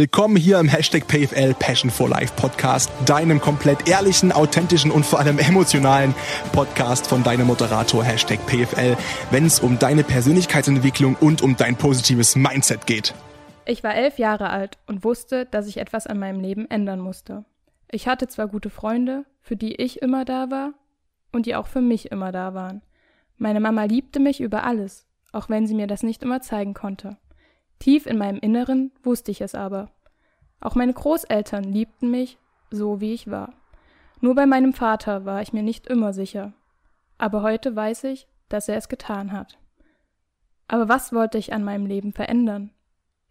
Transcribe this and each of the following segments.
Willkommen hier im Hashtag PFL Passion for Life Podcast, deinem komplett ehrlichen, authentischen und vor allem emotionalen Podcast von deinem Moderator Hashtag PFL, wenn es um deine Persönlichkeitsentwicklung und um dein positives Mindset geht. Ich war elf Jahre alt und wusste, dass ich etwas an meinem Leben ändern musste. Ich hatte zwar gute Freunde, für die ich immer da war und die auch für mich immer da waren. Meine Mama liebte mich über alles, auch wenn sie mir das nicht immer zeigen konnte. Tief in meinem Inneren wusste ich es aber. Auch meine Großeltern liebten mich so, wie ich war. Nur bei meinem Vater war ich mir nicht immer sicher. Aber heute weiß ich, dass er es getan hat. Aber was wollte ich an meinem Leben verändern?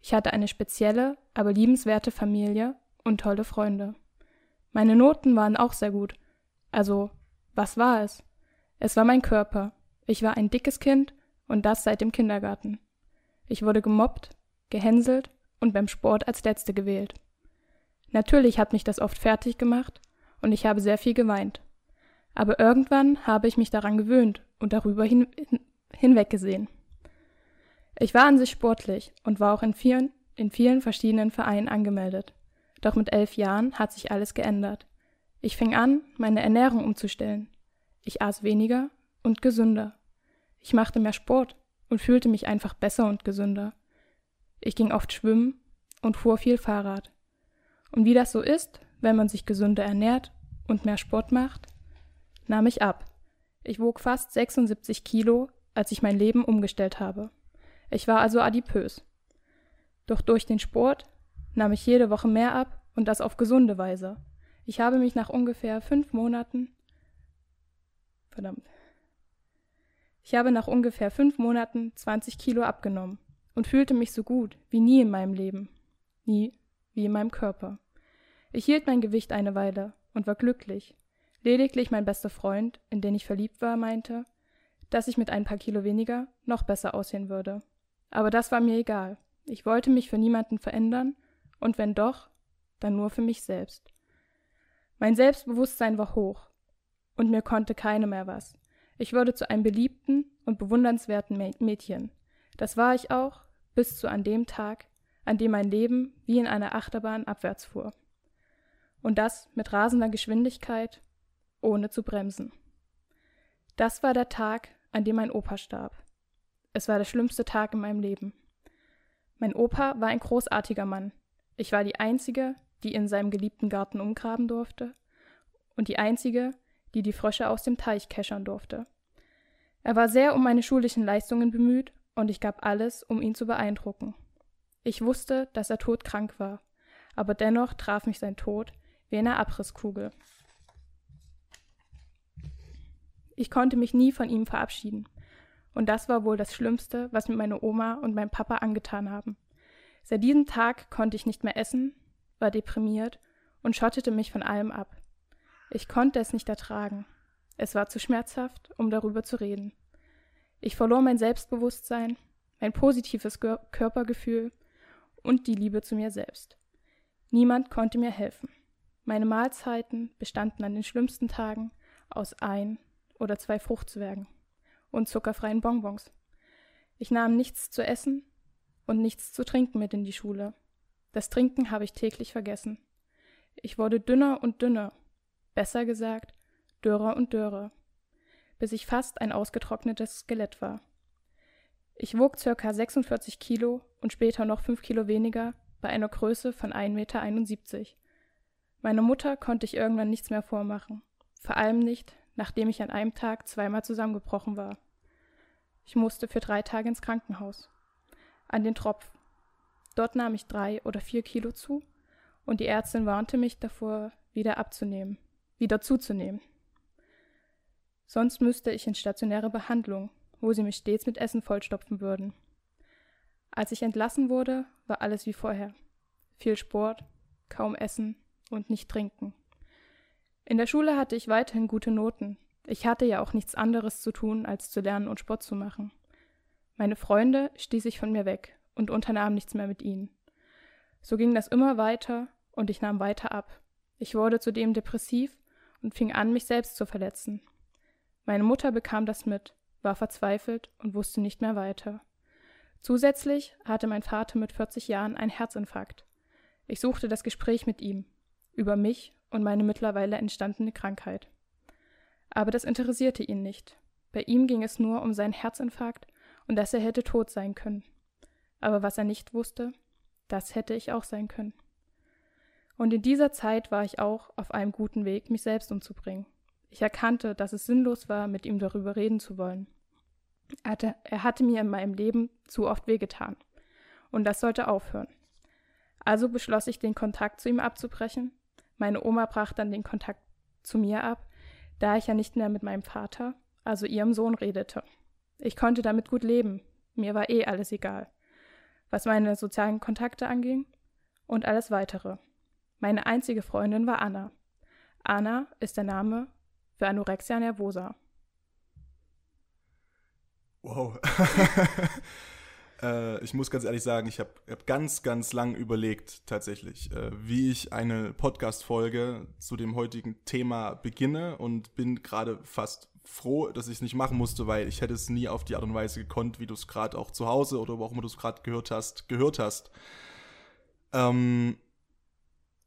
Ich hatte eine spezielle, aber liebenswerte Familie und tolle Freunde. Meine Noten waren auch sehr gut. Also, was war es? Es war mein Körper. Ich war ein dickes Kind und das seit dem Kindergarten. Ich wurde gemobbt, gehänselt und beim Sport als Letzte gewählt. Natürlich hat mich das oft fertig gemacht und ich habe sehr viel geweint. Aber irgendwann habe ich mich daran gewöhnt und darüber hin, hin, hinweggesehen. Ich war an sich sportlich und war auch in vielen, in vielen verschiedenen Vereinen angemeldet. Doch mit elf Jahren hat sich alles geändert. Ich fing an, meine Ernährung umzustellen. Ich aß weniger und gesünder. Ich machte mehr Sport und fühlte mich einfach besser und gesünder. Ich ging oft schwimmen und fuhr viel Fahrrad. Und wie das so ist, wenn man sich gesünder ernährt und mehr Sport macht, nahm ich ab. Ich wog fast 76 Kilo, als ich mein Leben umgestellt habe. Ich war also adipös. Doch durch den Sport nahm ich jede Woche mehr ab und das auf gesunde Weise. Ich habe mich nach ungefähr fünf Monaten verdammt. Ich habe nach ungefähr fünf Monaten 20 Kilo abgenommen und fühlte mich so gut wie nie in meinem Leben, nie wie in meinem Körper. Ich hielt mein Gewicht eine Weile und war glücklich. Lediglich mein bester Freund, in den ich verliebt war, meinte, dass ich mit ein paar Kilo weniger noch besser aussehen würde. Aber das war mir egal. Ich wollte mich für niemanden verändern und wenn doch, dann nur für mich selbst. Mein Selbstbewusstsein war hoch und mir konnte keine mehr was. Ich wurde zu einem beliebten und bewundernswerten Mädchen. Das war ich auch, bis zu an dem Tag, an dem mein Leben wie in einer Achterbahn abwärts fuhr. Und das mit rasender Geschwindigkeit, ohne zu bremsen. Das war der Tag, an dem mein Opa starb. Es war der schlimmste Tag in meinem Leben. Mein Opa war ein großartiger Mann. Ich war die Einzige, die in seinem geliebten Garten umgraben durfte und die Einzige, die die Frösche aus dem Teich keschern durfte. Er war sehr um meine schulischen Leistungen bemüht und ich gab alles, um ihn zu beeindrucken. Ich wusste, dass er todkrank war, aber dennoch traf mich sein Tod wie eine Abrisskugel. Ich konnte mich nie von ihm verabschieden, und das war wohl das Schlimmste, was mir meine Oma und mein Papa angetan haben. Seit diesem Tag konnte ich nicht mehr essen, war deprimiert und schottete mich von allem ab. Ich konnte es nicht ertragen. Es war zu schmerzhaft, um darüber zu reden. Ich verlor mein Selbstbewusstsein, mein positives Körpergefühl und die Liebe zu mir selbst. Niemand konnte mir helfen. Meine Mahlzeiten bestanden an den schlimmsten Tagen aus ein oder zwei Fruchtzwergen und zuckerfreien Bonbons. Ich nahm nichts zu essen und nichts zu trinken mit in die Schule. Das Trinken habe ich täglich vergessen. Ich wurde dünner und dünner, besser gesagt, dürrer und dürrer bis ich fast ein ausgetrocknetes Skelett war. Ich wog circa 46 Kilo und später noch 5 Kilo weniger bei einer Größe von 1,71 Meter. Meiner Mutter konnte ich irgendwann nichts mehr vormachen, vor allem nicht, nachdem ich an einem Tag zweimal zusammengebrochen war. Ich musste für drei Tage ins Krankenhaus. An den Tropf. Dort nahm ich drei oder vier Kilo zu und die Ärztin warnte mich davor, wieder abzunehmen, wieder zuzunehmen. Sonst müsste ich in stationäre Behandlung, wo sie mich stets mit Essen vollstopfen würden. Als ich entlassen wurde, war alles wie vorher. Viel Sport, kaum Essen und nicht trinken. In der Schule hatte ich weiterhin gute Noten. Ich hatte ja auch nichts anderes zu tun, als zu lernen und Sport zu machen. Meine Freunde stieß ich von mir weg und unternahm nichts mehr mit ihnen. So ging das immer weiter und ich nahm weiter ab. Ich wurde zudem depressiv und fing an, mich selbst zu verletzen. Meine Mutter bekam das mit, war verzweifelt und wusste nicht mehr weiter. Zusätzlich hatte mein Vater mit 40 Jahren einen Herzinfarkt. Ich suchte das Gespräch mit ihm über mich und meine mittlerweile entstandene Krankheit. Aber das interessierte ihn nicht. Bei ihm ging es nur um seinen Herzinfarkt und dass er hätte tot sein können. Aber was er nicht wusste, das hätte ich auch sein können. Und in dieser Zeit war ich auch auf einem guten Weg, mich selbst umzubringen. Ich erkannte, dass es sinnlos war, mit ihm darüber reden zu wollen. Er hatte, er hatte mir in meinem Leben zu oft wehgetan. Und das sollte aufhören. Also beschloss ich, den Kontakt zu ihm abzubrechen. Meine Oma brach dann den Kontakt zu mir ab, da ich ja nicht mehr mit meinem Vater, also ihrem Sohn, redete. Ich konnte damit gut leben. Mir war eh alles egal. Was meine sozialen Kontakte anging und alles weitere. Meine einzige Freundin war Anna. Anna ist der Name für Anorexia nervosa. Wow. äh, ich muss ganz ehrlich sagen, ich habe hab ganz, ganz lang überlegt, tatsächlich, äh, wie ich eine Podcast-Folge zu dem heutigen Thema beginne und bin gerade fast froh, dass ich es nicht machen musste, weil ich hätte es nie auf die Art und Weise gekonnt, wie du es gerade auch zu Hause oder wo auch immer du es gerade gehört hast, gehört hast. Ähm,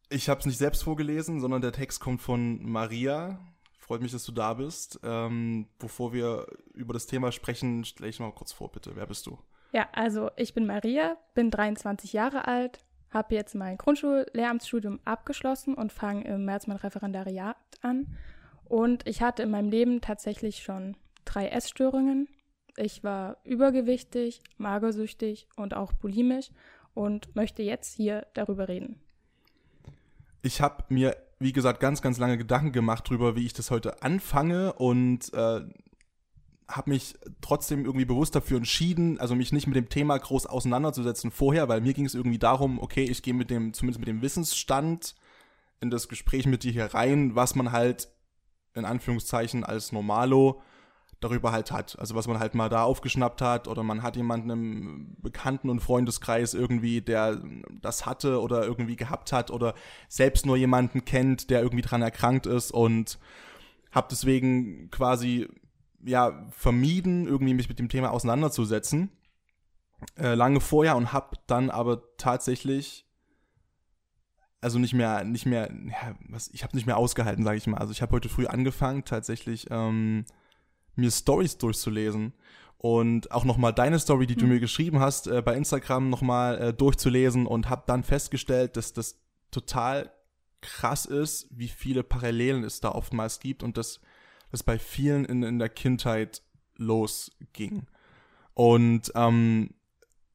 ich habe es nicht selbst vorgelesen, sondern der Text kommt von Maria. Freut mich, dass du da bist. Ähm, bevor wir über das Thema sprechen, stelle ich mal kurz vor, bitte. Wer bist du? Ja, also ich bin Maria, bin 23 Jahre alt, habe jetzt mein Grundschullehramtsstudium abgeschlossen und fange im März mein Referendariat an. Und ich hatte in meinem Leben tatsächlich schon drei Essstörungen. Ich war übergewichtig, magersüchtig und auch bulimisch und möchte jetzt hier darüber reden ich habe mir, wie gesagt, ganz, ganz lange Gedanken gemacht darüber, wie ich das heute anfange und äh, habe mich trotzdem irgendwie bewusst dafür entschieden, also mich nicht mit dem Thema groß auseinanderzusetzen vorher, weil mir ging es irgendwie darum, okay, ich gehe mit dem, zumindest mit dem Wissensstand in das Gespräch mit dir hier rein, was man halt in Anführungszeichen als Normalo darüber halt hat. Also was man halt mal da aufgeschnappt hat oder man hat jemanden im Bekannten- und Freundeskreis irgendwie, der das hatte oder irgendwie gehabt hat oder selbst nur jemanden kennt, der irgendwie dran erkrankt ist und habe deswegen quasi ja vermieden, irgendwie mich mit dem Thema auseinanderzusetzen. Äh, lange vorher und habe dann aber tatsächlich also nicht mehr nicht mehr ja, was ich habe nicht mehr ausgehalten, sage ich mal. Also ich habe heute früh angefangen tatsächlich ähm, mir Stories durchzulesen und auch nochmal deine Story, die du mhm. mir geschrieben hast, äh, bei Instagram nochmal äh, durchzulesen und habe dann festgestellt, dass das total krass ist, wie viele Parallelen es da oftmals gibt und dass das bei vielen in, in der Kindheit losging. Und ähm,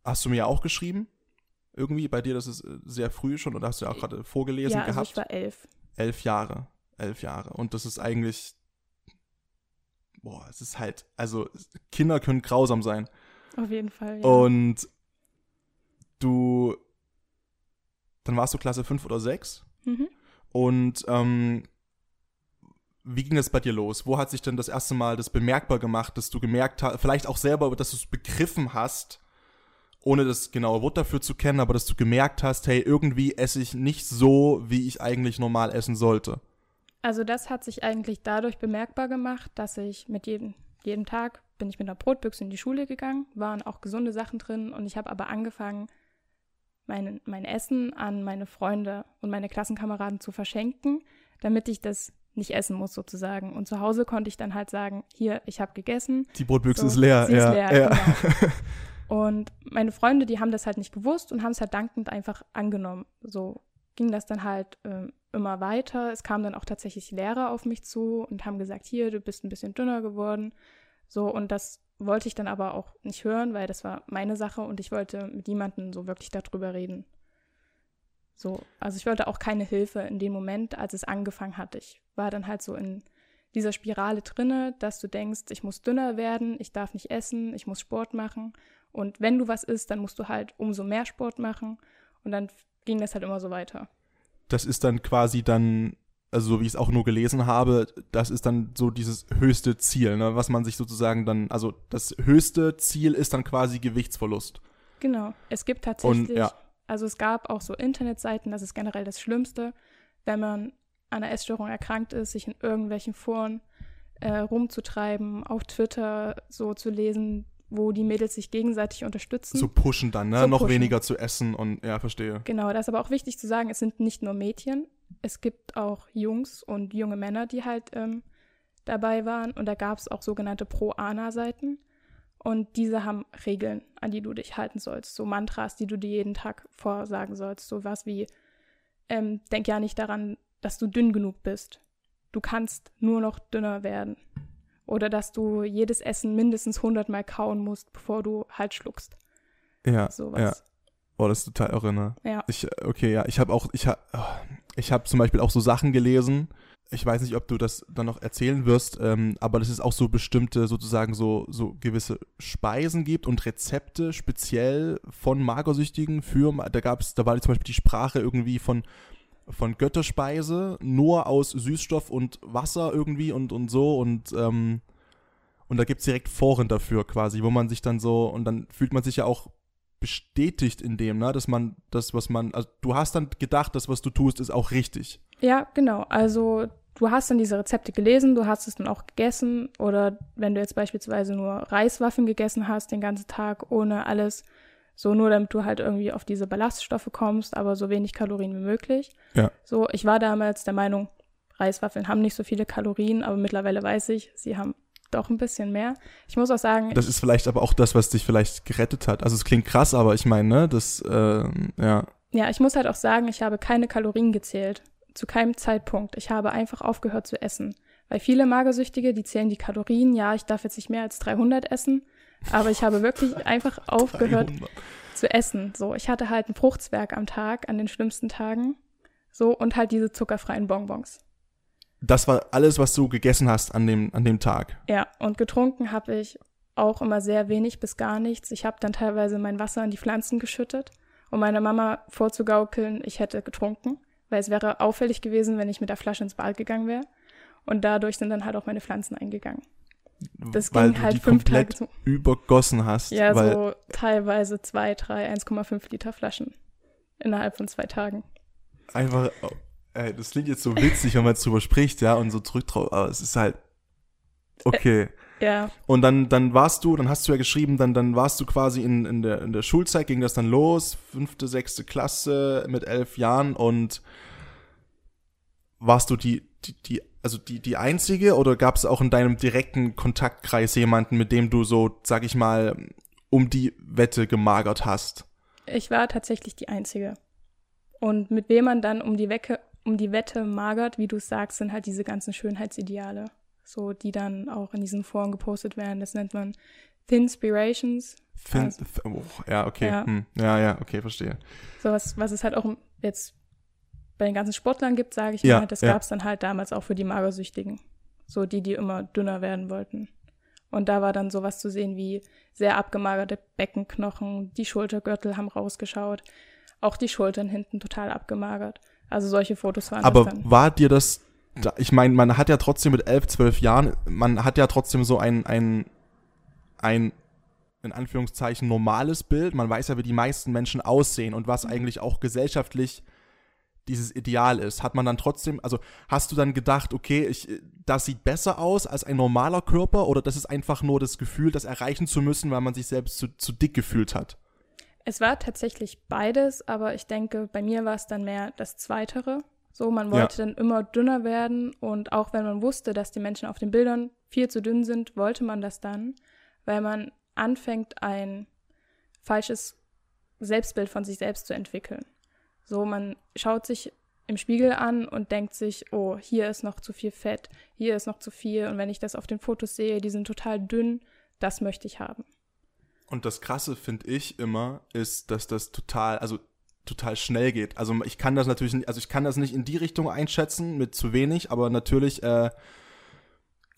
hast du mir auch geschrieben? Irgendwie bei dir, das ist äh, sehr früh schon, oder hast du ja auch gerade vorgelesen ja, also gehabt? Ich war elf. Elf Jahre. Elf Jahre. Und das ist eigentlich boah, es ist halt, also Kinder können grausam sein. Auf jeden Fall. Ja. Und du, dann warst du Klasse 5 oder 6. Mhm. Und ähm, wie ging das bei dir los? Wo hat sich denn das erste Mal das bemerkbar gemacht, dass du gemerkt hast, vielleicht auch selber, dass du es begriffen hast, ohne das genaue Wort dafür zu kennen, aber dass du gemerkt hast, hey, irgendwie esse ich nicht so, wie ich eigentlich normal essen sollte? Also das hat sich eigentlich dadurch bemerkbar gemacht, dass ich mit jedem, jedem Tag bin ich mit einer Brotbüchse in die Schule gegangen, waren auch gesunde Sachen drin und ich habe aber angefangen, mein, mein Essen an meine Freunde und meine Klassenkameraden zu verschenken, damit ich das nicht essen muss sozusagen. Und zu Hause konnte ich dann halt sagen, hier, ich habe gegessen. Die Brotbüchse so, ist leer. Sie ja, ist leer, ja. Genau. Und meine Freunde, die haben das halt nicht gewusst und haben es halt dankend einfach angenommen. So ging das dann halt ähm, immer weiter. Es kamen dann auch tatsächlich Lehrer auf mich zu und haben gesagt, hier, du bist ein bisschen dünner geworden. So, und das wollte ich dann aber auch nicht hören, weil das war meine Sache und ich wollte mit niemandem so wirklich darüber reden. So, also ich wollte auch keine Hilfe in dem Moment, als es angefangen hat. Ich war dann halt so in dieser Spirale drinne, dass du denkst, ich muss dünner werden, ich darf nicht essen, ich muss Sport machen. Und wenn du was isst, dann musst du halt umso mehr Sport machen. Und dann ging das halt immer so weiter das ist dann quasi dann, also so wie ich es auch nur gelesen habe, das ist dann so dieses höchste Ziel, ne, was man sich sozusagen dann, also das höchste Ziel ist dann quasi Gewichtsverlust. Genau. Es gibt tatsächlich, Und, ja. also es gab auch so Internetseiten, das ist generell das Schlimmste, wenn man an einer Essstörung erkrankt ist, sich in irgendwelchen Foren äh, rumzutreiben, auf Twitter so zu lesen, wo die Mädels sich gegenseitig unterstützen. So pushen dann, ne? So Noch pushen. weniger zu essen und ja, verstehe. Genau, da ist aber auch wichtig zu sagen, es sind nicht nur Mädchen, es gibt auch Jungs und junge Männer, die halt ähm, dabei waren. Und da gab es auch sogenannte Pro-Ana-Seiten. Und diese haben Regeln, an die du dich halten sollst. So Mantras, die du dir jeden Tag vorsagen sollst. So was wie, ähm, denk ja nicht daran, dass du dünn genug bist. Du kannst nur noch dünner werden. Oder dass du jedes Essen mindestens 100 Mal kauen musst, bevor du halt schluckst. Ja, Sowas. ja. Oh, das ist total irre, ne? Ja. Ich, okay, ja, ich habe auch, ich habe, ich habe zum Beispiel auch so Sachen gelesen. Ich weiß nicht, ob du das dann noch erzählen wirst, ähm, aber dass es auch so bestimmte, sozusagen so, so gewisse Speisen gibt und Rezepte speziell von Magersüchtigen für, da gab es, da war zum Beispiel die Sprache irgendwie von, von Götterspeise, nur aus Süßstoff und Wasser irgendwie und, und so und, ähm, und da gibt es direkt Foren dafür quasi, wo man sich dann so, und dann fühlt man sich ja auch bestätigt in dem, ne, dass man das, was man, also du hast dann gedacht, das, was du tust, ist auch richtig. Ja, genau. Also du hast dann diese Rezepte gelesen, du hast es dann auch gegessen oder wenn du jetzt beispielsweise nur Reiswaffeln gegessen hast den ganzen Tag ohne alles, so nur damit du halt irgendwie auf diese Ballaststoffe kommst, aber so wenig Kalorien wie möglich. Ja. So, ich war damals der Meinung, Reiswaffeln haben nicht so viele Kalorien, aber mittlerweile weiß ich, sie haben doch ein bisschen mehr. Ich muss auch sagen, Das ist vielleicht aber auch das, was dich vielleicht gerettet hat. Also es klingt krass, aber ich meine, ne, das, äh, ja. Ja, ich muss halt auch sagen, ich habe keine Kalorien gezählt. Zu keinem Zeitpunkt. Ich habe einfach aufgehört zu essen. Weil viele Magersüchtige, die zählen die Kalorien. Ja, ich darf jetzt nicht mehr als 300 essen. Aber ich habe wirklich einfach aufgehört 300. zu essen. So, ich hatte halt ein Fruchtzwerg am Tag, an den schlimmsten Tagen. So, und halt diese zuckerfreien Bonbons. Das war alles, was du gegessen hast an dem, an dem Tag. Ja, und getrunken habe ich auch immer sehr wenig bis gar nichts. Ich habe dann teilweise mein Wasser in die Pflanzen geschüttet, um meiner Mama vorzugaukeln, ich hätte getrunken, weil es wäre auffällig gewesen, wenn ich mit der Flasche ins Bad gegangen wäre. Und dadurch sind dann halt auch meine Pflanzen eingegangen. Das weil ging du halt die fünf komplett Tage so. übergossen hast. Ja, so teilweise zwei, drei, 1,5 Liter Flaschen innerhalb von zwei Tagen. einfach, oh, ey, das klingt jetzt so witzig, wenn man jetzt drüber spricht, ja, und so zurücktraut, aber es ist halt, okay. Ja, Und dann, dann warst du, dann hast du ja geschrieben, dann, dann warst du quasi in, in, der, in der Schulzeit, ging das dann los, fünfte, sechste Klasse mit elf Jahren und warst du die, die, die also die, die einzige oder gab es auch in deinem direkten Kontaktkreis jemanden, mit dem du so, sag ich mal, um die Wette gemagert hast? ich war tatsächlich die Einzige. Und mit wem man dann um die, Wecke, um die Wette magert, wie du es sagst, sind halt diese ganzen Schönheitsideale. So, die dann auch in diesen Foren gepostet werden. Das nennt man Thinspirations. Fin Also- oh, ja, okay. Ja. Hm. ja, ja, okay, verstehe. Sowas, was es halt auch jetzt bei den ganzen Sportlern gibt, sage ich Ja, mal, das ja. gab es dann halt damals auch für die Magersüchtigen. So die, die immer dünner werden wollten. Und da war dann sowas zu sehen wie sehr abgemagerte Beckenknochen, die Schultergürtel haben rausgeschaut, auch die Schultern hinten total abgemagert. Also solche Fotos waren Aber das dann. war dir das, da- ich meine, man hat ja trotzdem mit elf, zwölf Jahren, man hat ja trotzdem so ein, ein, ein, in Anführungszeichen, normales Bild. Man weiß ja, wie die meisten Menschen aussehen und was eigentlich auch gesellschaftlich dieses Ideal ist. Hat man dann trotzdem, also hast du dann gedacht, okay, ich, das sieht besser aus als ein normaler Körper oder das ist einfach nur das Gefühl, das erreichen zu müssen, weil man sich selbst zu, zu dick gefühlt hat? Es war tatsächlich beides, aber ich denke, bei mir war es dann mehr das Zweitere. So, man Ja. wollte dann immer dünner werden und auch wenn man wusste, dass die Menschen auf den Bildern viel zu dünn sind, wollte man das dann, weil man anfängt, ein falsches Selbstbild von sich selbst zu entwickeln. So, man schaut sich im Spiegel an und denkt sich, oh, hier ist noch zu viel Fett, hier ist noch zu viel und wenn ich das auf den Fotos sehe, die sind total dünn, das möchte ich haben. Und das Krasse finde ich immer, ist, dass das total, also total schnell geht. Also ich kann das natürlich, also ich kann das nicht in die Richtung einschätzen mit zu wenig, aber natürlich äh,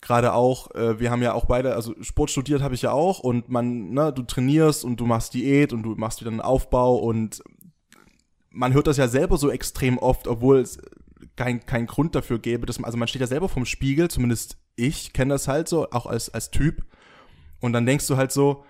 gerade auch, äh, wir haben ja auch beide, also Sport studiert habe ich ja auch und man, ne, du trainierst und du machst Diät und du machst wieder einen Aufbau und man hört das ja selber so extrem oft, obwohl es kein, kein Grund dafür gäbe, dass man, also man steht ja selber vorm Spiegel, zumindest ich kenne das halt so, auch als, als Typ. Und dann denkst du halt so,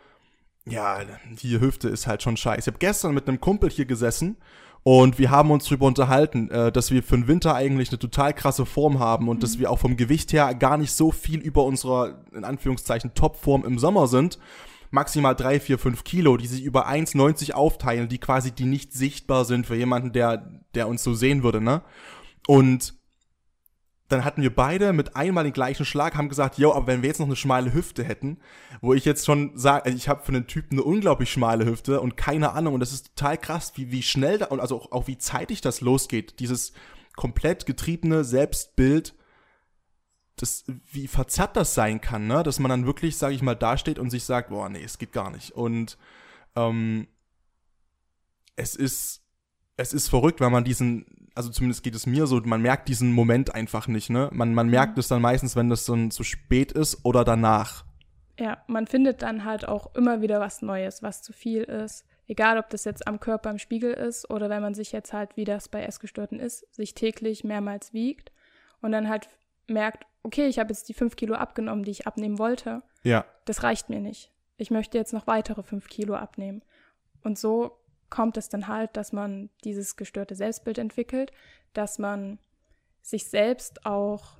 ja, die Hüfte ist halt schon scheiße. Ich habe gestern mit einem Kumpel hier gesessen und wir haben uns drüber unterhalten, äh, dass wir für den Winter eigentlich eine total krasse Form haben und dass wir auch vom Gewicht her gar nicht so viel über unserer, in Anführungszeichen, Topform im Sommer sind, maximal drei, vier, fünf Kilo, die sich über 1,90 aufteilen, die quasi, die nicht sichtbar sind für jemanden, der, der uns so sehen würde, ne? Und dann hatten wir beide mit einmal den gleichen Schlag, haben gesagt, yo, aber wenn wir jetzt noch eine schmale Hüfte hätten, wo ich jetzt schon sage, also ich habe für einen Typen eine unglaublich schmale Hüfte und keine Ahnung, und das ist total krass, wie, wie schnell da, und also auch, auch wie zeitig das losgeht, dieses komplett getriebene Selbstbild, das, wie verzerrt das sein kann, ne? Dass man dann wirklich, sage ich mal, dasteht und sich sagt, boah, nee, es geht gar nicht. Und ähm, es ist, es ist verrückt, weil man diesen, also zumindest geht es mir so, man merkt diesen Moment einfach nicht, ne? Man, man merkt es dann meistens, wenn das dann zu spät ist oder danach. Ja, man findet dann halt auch immer wieder was Neues, was zu viel ist. Egal, ob das jetzt am Körper im Spiegel ist oder wenn man sich jetzt halt, wie das bei Essgestörten ist, sich täglich mehrmals wiegt und dann halt merkt, okay, ich habe jetzt die fünf Kilo abgenommen, die ich abnehmen wollte. Ja. Das reicht mir nicht. Ich möchte jetzt noch weitere fünf Kilo abnehmen. Und so kommt es dann halt, dass man dieses gestörte Selbstbild entwickelt, dass man sich selbst auch,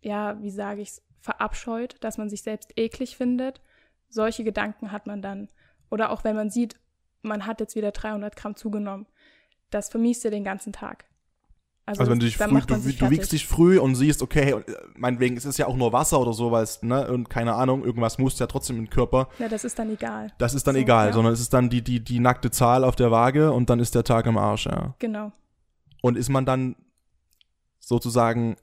ja, wie sage ich es, verabscheut, dass man sich selbst eklig findet. Solche Gedanken hat man dann. Oder auch wenn man sieht, man hat jetzt wieder 300 Gramm zugenommen. Das vermisst ihr den ganzen Tag. Also, also wenn du dich früh, du, du wiegst dich früh und siehst, okay, meinetwegen, es ist ja auch nur Wasser oder so, weil es, ne, und keine Ahnung, irgendwas muss ja trotzdem im Körper. Ja, das ist dann egal. Das ist dann so, egal, ja. sondern es ist dann die, die, die nackte Zahl auf der Waage und dann ist der Tag im Arsch, ja. Genau. Und ist man dann sozusagen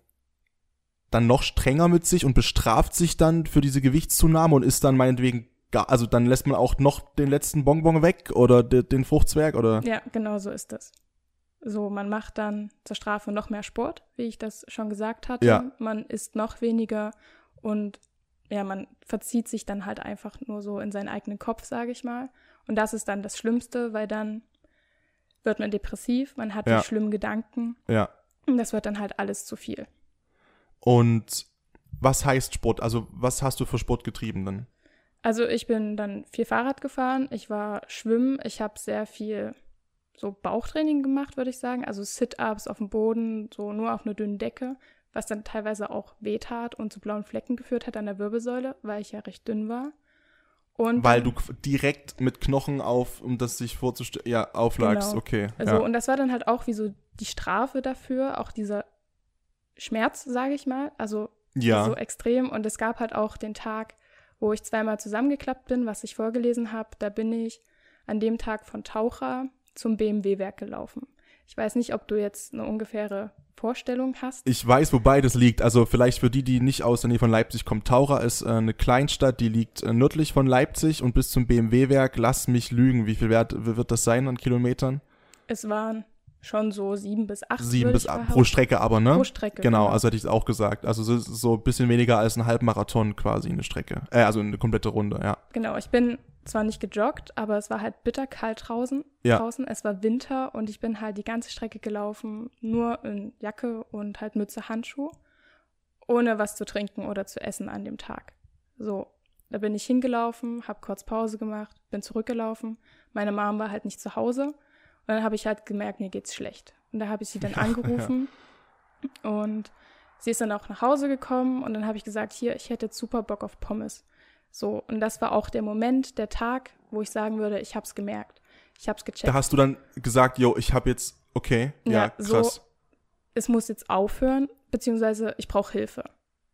dann noch strenger mit sich und bestraft sich dann für diese Gewichtszunahme und ist dann meinetwegen gar, also dann lässt man auch noch den letzten Bonbon weg oder den Fruchtzwerg oder? Ja, genau so ist das. So, man macht dann zur Strafe noch mehr Sport, wie ich das schon gesagt hatte. Ja. Man isst noch weniger und ja, man verzieht sich dann halt einfach nur so in seinen eigenen Kopf, sage ich mal. Und das ist dann das Schlimmste, weil dann wird man depressiv, man hat ja. die schlimmen Gedanken. Ja. Und das wird dann halt alles zu viel. Und was heißt Sport? Also, was hast du für Sport getrieben dann? Also, ich bin dann viel Fahrrad gefahren, ich war schwimmen, ich habe sehr viel so Bauchtraining gemacht, würde ich sagen. Also Sit-ups auf dem Boden, so nur auf einer dünnen Decke, was dann teilweise auch wehtat und zu blauen Flecken geführt hat an der Wirbelsäule, weil ich ja recht dünn war. Und weil du direkt mit Knochen auf, um das sich vorzustellen, ja, auflagst, genau. okay. Also, ja. und das war dann halt auch wie so die Strafe dafür, auch dieser Schmerz, sage ich mal, also ja. so extrem. Und es gab halt auch den Tag, wo ich zweimal zusammengeklappt bin, was ich vorgelesen habe. Da bin ich an dem Tag von Taucher zum BMW-Werk gelaufen. Ich weiß nicht, ob du jetzt eine ungefähre Vorstellung hast. Ich weiß, wo beides liegt. Also vielleicht für die, die nicht aus der Nähe von Leipzig kommen. Taucher ist äh, eine Kleinstadt, die liegt äh, nördlich von Leipzig und bis zum BMW-Werk, lass mich lügen, wie viel wert, wird das sein an Kilometern? Es waren schon so sieben bis acht. Sieben bis acht pro Strecke aber, ne? Pro Strecke. Genau, genau. also hätte ich es auch gesagt. Also so, so ein bisschen weniger als ein Halbmarathon quasi eine Strecke. Äh, also eine komplette Runde, ja. Genau, ich bin zwar nicht gejoggt, aber es war halt bitterkalt draußen. Ja. draußen. Es war Winter und ich bin halt die ganze Strecke gelaufen, nur in Jacke und halt Mütze, Handschuh, ohne was zu trinken oder zu essen an dem Tag. So, da bin ich hingelaufen, habe kurz Pause gemacht, bin zurückgelaufen. Meine Mom war halt nicht zu Hause und dann habe ich halt gemerkt, mir geht's schlecht. Und da habe ich sie dann angerufen ja. und sie ist dann auch nach Hause gekommen und dann habe ich gesagt, hier, ich hätte super Bock auf Pommes. So, und das war auch der Moment, der Tag, wo ich sagen würde, ich habe es gemerkt. Ich habe es gecheckt. Da hast du dann gesagt, yo, ich habe jetzt, okay, ja, ja krass. So, es muss jetzt aufhören, beziehungsweise ich brauche Hilfe.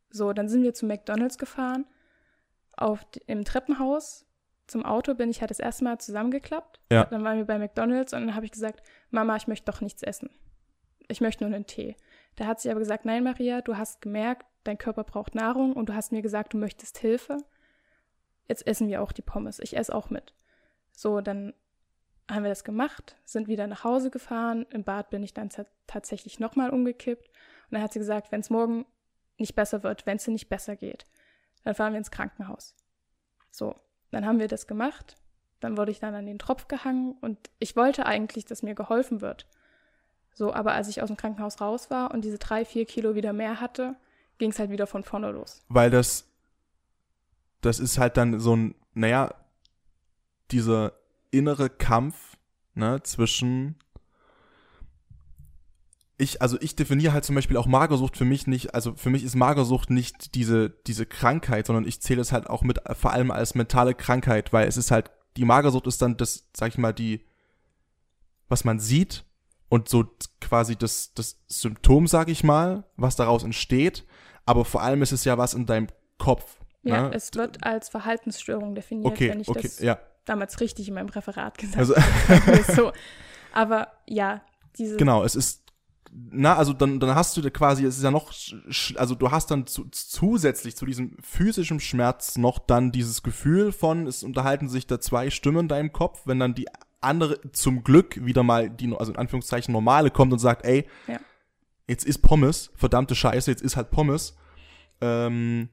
So, dann sind wir zu McDonalds gefahren. Auf, Im Treppenhaus zum Auto bin ich halt das erste Mal zusammengeklappt. Ja. Dann waren wir bei McDonalds und dann habe ich gesagt, Mama, ich möchte doch nichts essen. Ich möchte nur einen Tee. Da hat sie aber gesagt, nein, Maria, du hast gemerkt, dein Körper braucht Nahrung und du hast mir gesagt, du möchtest Hilfe jetzt essen wir auch die Pommes. Ich esse auch mit. So, dann haben wir das gemacht, sind wieder nach Hause gefahren. Im Bad bin ich dann tatsächlich nochmal umgekippt. Und dann hat sie gesagt, wenn es morgen nicht besser wird, wenn es nicht besser geht, dann fahren wir ins Krankenhaus. So, dann haben wir das gemacht. Dann wurde ich dann an den Tropf gehangen und ich wollte eigentlich, dass mir geholfen wird. So, aber als ich aus dem Krankenhaus raus war und diese drei, vier Kilo wieder mehr hatte, ging es halt wieder von vorne los. Weil das das ist halt dann so ein, naja, dieser innere Kampf ne, zwischen ich, also ich definiere halt zum Beispiel auch Magersucht für mich nicht, also für mich ist Magersucht nicht diese, diese Krankheit, sondern ich zähle es halt auch mit, vor allem als mentale Krankheit, weil es ist halt, die Magersucht ist dann das, sag ich mal, die, was man sieht und so quasi das, das Symptom, sag ich mal, was daraus entsteht, aber vor allem ist es ja was in deinem Kopf. Ja, ne? es wird als Verhaltensstörung definiert, Okay, wenn ich okay, das ja. damals richtig in meinem Referat gesagt Also, habe. so. Aber ja, diese Genau, es ist, na, also dann, dann hast du da quasi, es ist ja noch, also du hast dann zu, zusätzlich zu diesem physischen Schmerz noch dann dieses Gefühl von, es unterhalten sich da zwei Stimmen in deinem Kopf, wenn dann die andere zum Glück wieder mal die, also in Anführungszeichen normale kommt und sagt, ey, Ja. jetzt ist Pommes, verdammte Scheiße, jetzt ist halt Pommes. Ähm,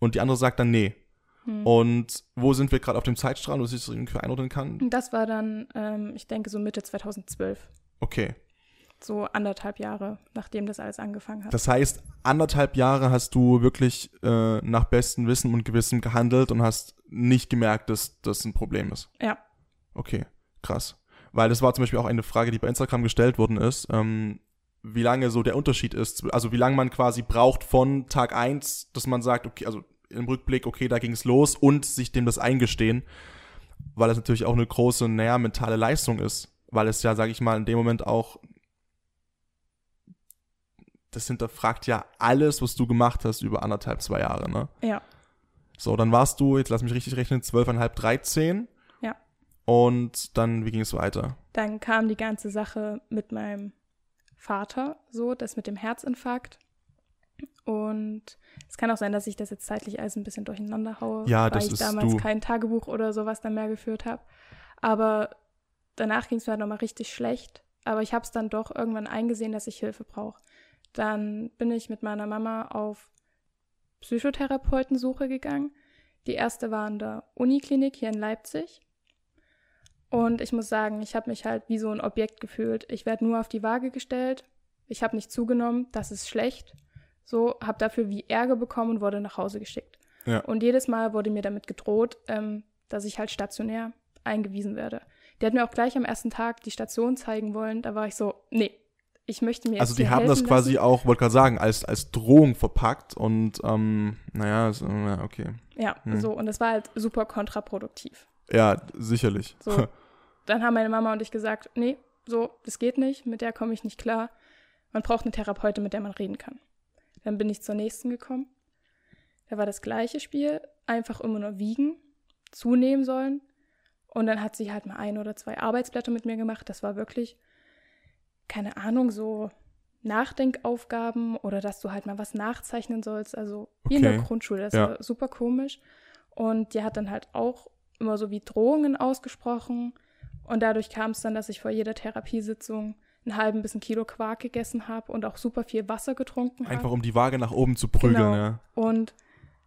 und die andere sagt dann, nee. Hm. Und wo sind wir gerade auf dem Zeitstrahl, dass ich das irgendwie einordnen kann? Das war dann, ähm, ich denke, so Mitte 2012. Okay. So anderthalb Jahre, nachdem das alles angefangen hat. Das heißt, anderthalb Jahre hast du wirklich äh, nach bestem Wissen und Gewissen gehandelt und hast nicht gemerkt, dass das ein Problem ist. Ja. Okay, krass. Weil das war zum Beispiel auch eine Frage, die bei Instagram gestellt worden ist, ähm, wie lange so der Unterschied ist, also wie lange man quasi braucht von Tag eins, dass man sagt, okay, also im Rückblick, okay, da ging es los und sich dem das eingestehen, weil das natürlich auch eine große, naja, mentale Leistung ist, weil es ja, sage ich mal, in dem Moment auch das hinterfragt ja alles, was du gemacht hast über anderthalb, zwei Jahre, ne? Ja. So, dann warst du, jetzt lass mich richtig rechnen, zwölfeinhalb, dreizehn. Ja. Und dann, wie ging es weiter? Dann kam die ganze Sache mit meinem Vater, so, das mit dem Herzinfarkt. Und es kann auch sein, dass ich das jetzt zeitlich alles ein bisschen durcheinander haue, Ja, weil ich damals du. kein Tagebuch oder sowas dann mehr geführt habe. Aber danach ging es mir halt nochmal richtig schlecht. Aber ich habe es dann doch irgendwann eingesehen, dass ich Hilfe brauche. Dann bin ich mit meiner Mama auf Psychotherapeutensuche gegangen. Die erste war in der Uniklinik hier in Leipzig. Und ich muss sagen, ich habe mich halt wie so ein Objekt gefühlt. Ich werde nur auf die Waage gestellt. Ich habe nicht zugenommen, das ist schlecht. So, habe dafür wie Ärger bekommen und wurde nach Hause geschickt. Ja. Und jedes Mal wurde mir damit gedroht, ähm, dass ich halt stationär eingewiesen werde. Die hat mir auch gleich am ersten Tag die Station zeigen wollen. Da war ich so, nee, ich möchte mir jetzt Also die haben das quasi lassen. auch, wollte gerade sagen, als, als Drohung verpackt und ähm, naja, so, ja, okay. Ja, Hm. so. Und das war halt super kontraproduktiv. Ja, sicherlich. So. Dann haben meine Mama und ich gesagt, nee, so, das geht nicht, mit der komme ich nicht klar. Man braucht eine Therapeutin, mit der man reden kann. Dann bin ich zur nächsten gekommen. Da war das gleiche Spiel, einfach immer nur wiegen, zunehmen sollen. Und dann hat sie halt mal ein oder zwei Arbeitsblätter mit mir gemacht. Das war wirklich, keine Ahnung, so Nachdenkaufgaben oder dass du halt mal was nachzeichnen sollst. Also wie in der Okay. Grundschule. Das Ja. war super komisch. Und die hat dann halt auch immer so wie Drohungen ausgesprochen. Und dadurch kam es dann, dass ich vor jeder Therapiesitzung einen halben bis ein Kilo Quark gegessen habe und auch super viel Wasser getrunken habe. Einfach um die Waage nach oben zu prügeln, Genau. ja. Und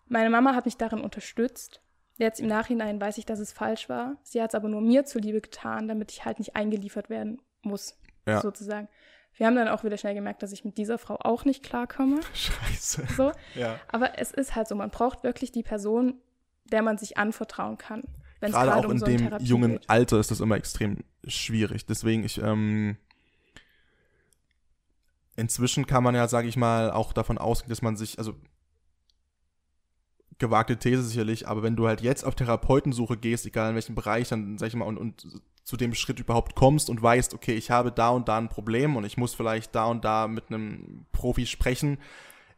meine Mama hat mich darin unterstützt. Jetzt im Nachhinein weiß ich, dass es falsch war. Sie hat es aber nur mir zuliebe getan, damit ich halt nicht eingeliefert werden muss, Ja. sozusagen. Wir haben dann auch wieder schnell gemerkt, dass ich mit dieser Frau auch nicht klarkomme. Scheiße. So. Ja. Aber es ist halt so, man braucht wirklich die Person, der man sich anvertrauen kann. Wenn es Gerade auch um in so dem jungen geht. Alter ist das immer extrem schwierig. Deswegen, ich, ähm, inzwischen kann man ja, sage ich mal, auch davon ausgehen, dass man sich, also gewagte These sicherlich, aber wenn du halt jetzt auf Therapeutensuche gehst, egal in welchem Bereich, dann sag ich mal, und, und zu dem Schritt überhaupt kommst und weißt, okay, ich habe da und da ein Problem und ich muss vielleicht da und da mit einem Profi sprechen,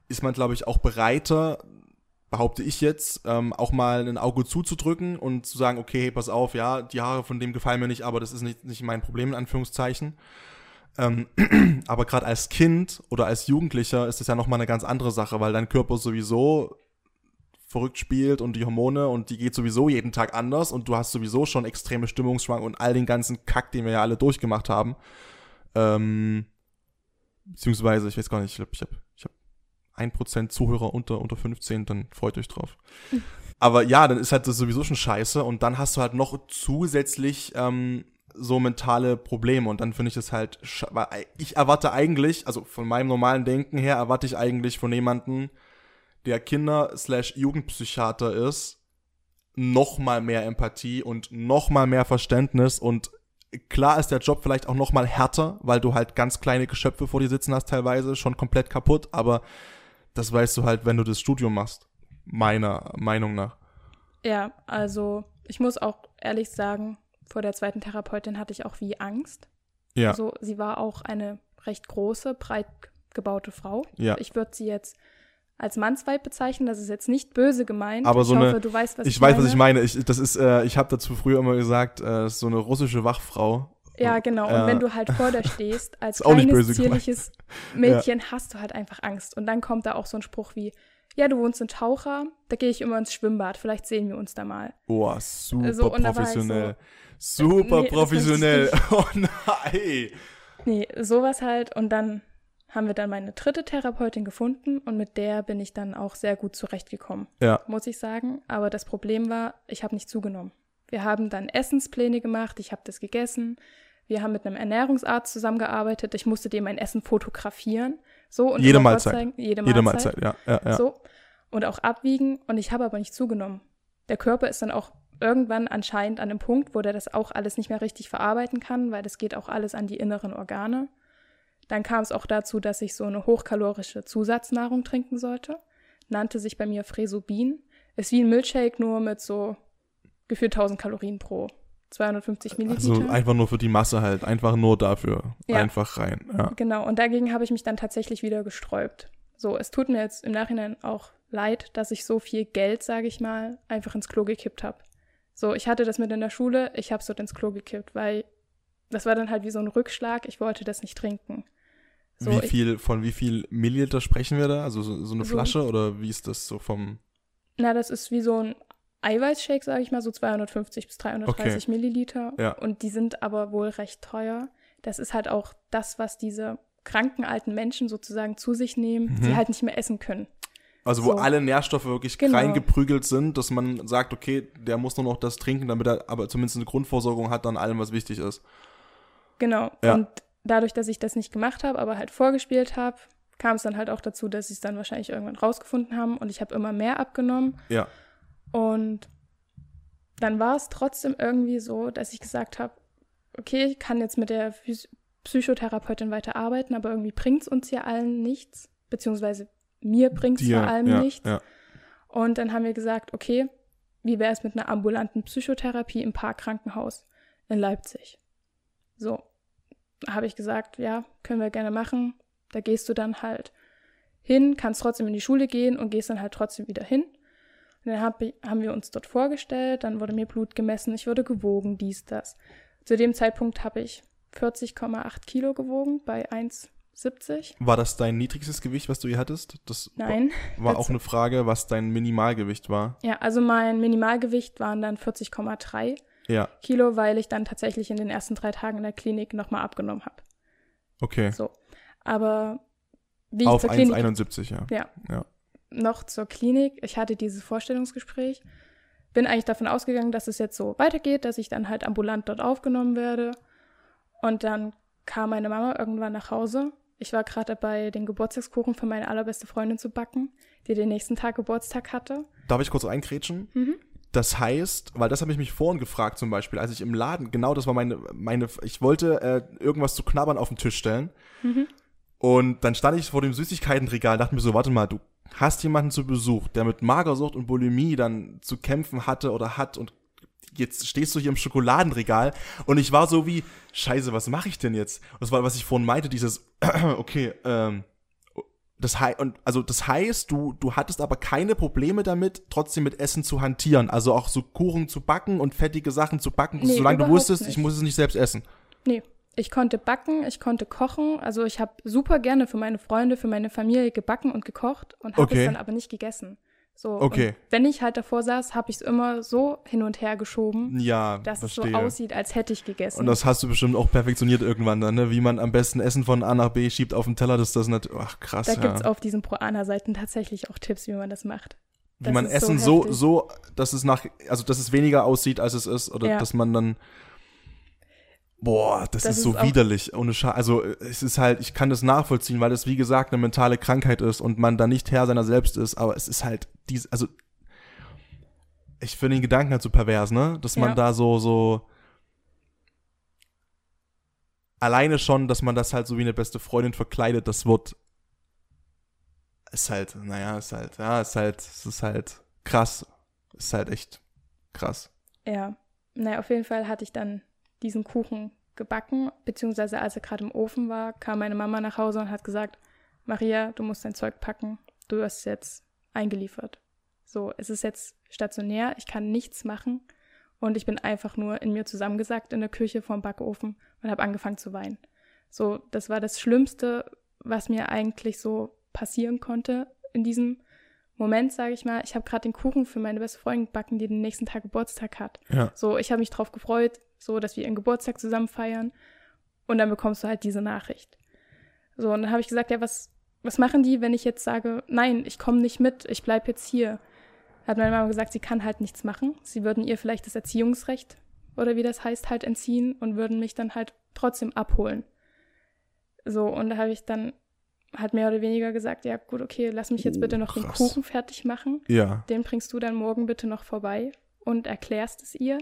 ist man, glaube ich, auch bereiter, behaupte ich jetzt, ähm, auch mal ein Auge zuzudrücken und zu sagen, okay, hey, pass auf, ja, die Haare von dem gefallen mir nicht, aber das ist nicht, nicht mein Problem, in Anführungszeichen. Ähm, aber gerade als Kind oder als Jugendlicher ist das ja nochmal eine ganz andere Sache, weil dein Körper sowieso verrückt spielt und die Hormone und die geht sowieso jeden Tag anders und du hast sowieso schon extreme Stimmungsschwankungen und all den ganzen Kack, den wir ja alle durchgemacht haben. Ähm, beziehungsweise, ich weiß gar nicht, ich glaube, ich habe 1% Zuhörer unter, unter 15, dann freut euch drauf. Aber ja, dann ist halt das sowieso schon scheiße und dann hast du halt noch zusätzlich ähm, so mentale Probleme und dann finde ich das halt, weil ich erwarte eigentlich, also von meinem normalen Denken her, erwarte ich eigentlich von jemandem, der Kinder- slash Jugendpsychiater ist, noch mal mehr Empathie und noch mal mehr Verständnis und klar ist der Job vielleicht auch noch mal härter, weil du halt ganz kleine Geschöpfe vor dir sitzen hast teilweise, schon komplett kaputt, aber das weißt du halt, wenn du das Studium machst, meiner Meinung nach. Ja, also ich muss auch ehrlich sagen, vor der zweiten Therapeutin hatte ich auch wie Angst. Ja. Also sie war auch eine recht große, breit gebaute Frau. Ja. Ich würde sie jetzt als Mannsweib bezeichnen. Das ist jetzt nicht böse gemeint. Aber ich so hoffe, eine- du weißt, was ich ich weiß, meine. was ich meine. Ich, das ist, äh, ich habe dazu früher immer gesagt, äh, so eine russische Wachfrau. Ja, genau. Und Äh, wenn du halt vor der stehst, als kleines, böse gemeint. zierliches Mädchen, hast du halt einfach Angst. Und dann kommt da auch so ein Spruch wie, ja, du wohnst in Taucher, da gehe ich immer ins Schwimmbad, vielleicht sehen wir uns da mal. Boah, super So, war ich professionell. so, super nee, professionell. Oh nein. Nee, sowas halt. Und dann haben wir dann meine dritte Therapeutin gefunden und mit der bin ich dann auch sehr gut zurechtgekommen, Ja. muss ich sagen. Aber das Problem war, ich habe nicht zugenommen. Wir haben dann Essenspläne gemacht, ich habe das gegessen. Wir haben mit einem Ernährungsarzt zusammengearbeitet. Ich musste dem mein Essen fotografieren. So und Jede Mahlzeit. vorzeigen- Jede Mahlzeit. Jede Mahlzeit, ja. ja, ja. So. Und auch abwiegen. Und ich habe aber nicht zugenommen. Der Körper ist dann auch irgendwann anscheinend an einem Punkt, wo der das auch alles nicht mehr richtig verarbeiten kann, weil das geht auch alles an die inneren Organe. Dann kam es auch dazu, dass ich so eine hochkalorische Zusatznahrung trinken sollte. Nannte sich bei mir Fresobin. Ist wie ein Milkshake, nur mit so gefühlt 1000 Kalorien pro 250 Milliliter. Also einfach nur für die Masse halt. Einfach nur dafür. Ja. Einfach rein. Ja. Genau, und dagegen habe ich mich dann tatsächlich wieder gesträubt. So, es tut mir jetzt im Nachhinein auch leid, dass ich so viel Geld, sage ich mal, einfach ins Klo gekippt habe. So, ich hatte das mit in der Schule, ich habe es dort ins Klo gekippt, weil das war dann halt wie so ein Rückschlag, ich wollte das nicht trinken. So, wie ich- viel, von wie viel Milliliter sprechen wir da? Also so, so eine So- Flasche oder wie ist das so vom. Na, das ist wie so ein Eiweißshake, sage ich mal, so 250 bis 330 Milliliter. Ja. Und die sind aber wohl recht teuer. Das ist halt auch das, was diese kranken alten Menschen sozusagen zu sich nehmen, die Mhm. halt nicht mehr essen können. Also wo So. alle Nährstoffe wirklich Genau. reingeprügelt sind, dass man sagt, okay, der muss nur noch das trinken, damit er aber zumindest eine Grundversorgung hat an allem, was wichtig ist. Genau. Ja. Und dadurch, dass ich das nicht gemacht habe, aber halt vorgespielt habe, kam es dann halt auch dazu, dass sie es dann wahrscheinlich irgendwann rausgefunden haben und ich habe immer mehr abgenommen. Ja. Und dann war es trotzdem irgendwie so, dass ich gesagt habe, okay, ich kann jetzt mit der Phys Psychotherapeutin weiterarbeiten, aber irgendwie bringt es uns ja allen nichts, beziehungsweise mir bringt es vor allem ja, nichts. Ja. Und dann haben wir gesagt, okay, wie wäre es mit einer ambulanten Psychotherapie im Parkkrankenhaus in Leipzig? So, habe ich gesagt, ja, können wir gerne machen. Da gehst du dann halt hin, kannst trotzdem in die Schule gehen und gehst dann halt trotzdem wieder hin. Und dann hab, haben wir uns dort vorgestellt, dann wurde mir Blut gemessen, ich wurde gewogen, dies, das. Zu dem Zeitpunkt habe ich 40,8 Kilo gewogen bei 1,70. War das dein niedrigstes Gewicht, was du hier hattest? Das Nein. war Jetzt- auch eine Frage, was dein Minimalgewicht war. Ja, also mein Minimalgewicht waren dann 40,3 Ja, Kilo, weil ich dann tatsächlich in den ersten drei Tagen in der Klinik nochmal abgenommen habe. okay. So. Aber wie ich Auf zur Klinik 1,71, ja. Ja. Ja. Noch zur Klinik. Ich hatte dieses Vorstellungsgespräch. Bin eigentlich davon ausgegangen, dass es jetzt so weitergeht, dass ich dann halt ambulant dort aufgenommen werde. Und dann kam meine Mama irgendwann nach Hause. Ich war gerade dabei, den Geburtstagskuchen für meine allerbeste Freundin zu backen, die den nächsten Tag Geburtstag hatte. Darf ich kurz einkrätschen? Mhm. Das heißt, weil das habe ich mich vorhin gefragt zum Beispiel, als ich im Laden, genau das war meine, meine ich wollte äh, irgendwas zu knabbern auf den Tisch stellen. Mhm. Und dann stand ich vor dem Süßigkeitenregal und dachte mir so, warte mal, du hast jemanden zu Besuch, der mit Magersucht und Bulimie dann zu kämpfen hatte oder hat und jetzt stehst du hier im Schokoladenregal und ich war so wie, scheiße, was mache ich denn jetzt? Und das war, was ich vorhin meinte, dieses, okay, ähm, das heißt, und also das heißt, du, du hattest aber keine Probleme damit, trotzdem mit Essen zu hantieren. Also auch so Kuchen zu backen und fettige Sachen zu backen, Nee, solange du wusstest, ich nicht. muss es nicht selbst essen. Nee, ich konnte backen, ich konnte kochen. Also ich habe super gerne für meine Freunde, für meine Familie gebacken und gekocht und habe Okay. es dann aber nicht gegessen. So, Okay. Und wenn ich halt davor saß, habe ich es immer so hin und her geschoben, Ja, dass verstehe. es so aussieht, als hätte ich gegessen. Und das hast du bestimmt auch perfektioniert irgendwann dann, ne? Wie man am besten Essen von A nach B schiebt auf den Teller, dass das nicht, ach krass, da ja. gibt's auf diesen Pro-Ana-Seiten tatsächlich auch Tipps, wie man das macht. Wie das man Essen so so, so, dass es nach, also dass es weniger aussieht, als es ist, oder Ja. dass man dann, boah, das, Das ist so ist auch- widerlich, ohne Scha Also äh, es ist halt, ich kann das nachvollziehen, weil es wie gesagt eine mentale Krankheit ist und man da nicht Herr seiner selbst ist, aber es ist halt dies, also ich finde den Gedanken halt so pervers, ne? Dass man Ja. da so, so, alleine schon, dass man das halt so wie eine beste Freundin verkleidet, das wird ist halt, naja, ist halt, ja, ist halt, es ist halt krass. Ist halt echt krass. Ja, naja, auf jeden Fall hatte ich dann diesen Kuchen gebacken, beziehungsweise als er gerade im Ofen war, kam meine Mama nach Hause und hat gesagt, Maria, du musst dein Zeug packen, du wirst jetzt eingeliefert. So, es ist jetzt stationär, ich kann nichts machen und ich bin einfach nur in mir zusammengesackt in der Küche vorm Backofen und habe angefangen zu weinen. So, das war das Schlimmste, was mir eigentlich so passieren konnte in diesem Moment, sage ich mal. Ich habe gerade den Kuchen für meine beste Freundin gebacken, die den nächsten Tag Geburtstag hat. Ja. So, ich habe mich drauf gefreut, so, dass wir ihren Geburtstag zusammen feiern. Und dann bekommst du halt diese Nachricht. So, und dann habe ich gesagt, ja, was, was machen die, wenn ich jetzt sage, nein, ich komme nicht mit, ich bleibe jetzt hier? Hat meine Mama gesagt, sie kann halt nichts machen. Sie würden ihr vielleicht das Erziehungsrecht oder wie das heißt, halt entziehen und würden mich dann halt trotzdem abholen. So, und da habe ich dann halt mehr oder weniger gesagt, ja gut, okay, lass mich jetzt bitte noch Oh, den krass. Kuchen fertig machen. Ja. Den bringst du dann morgen bitte noch vorbei und erklärst es ihr.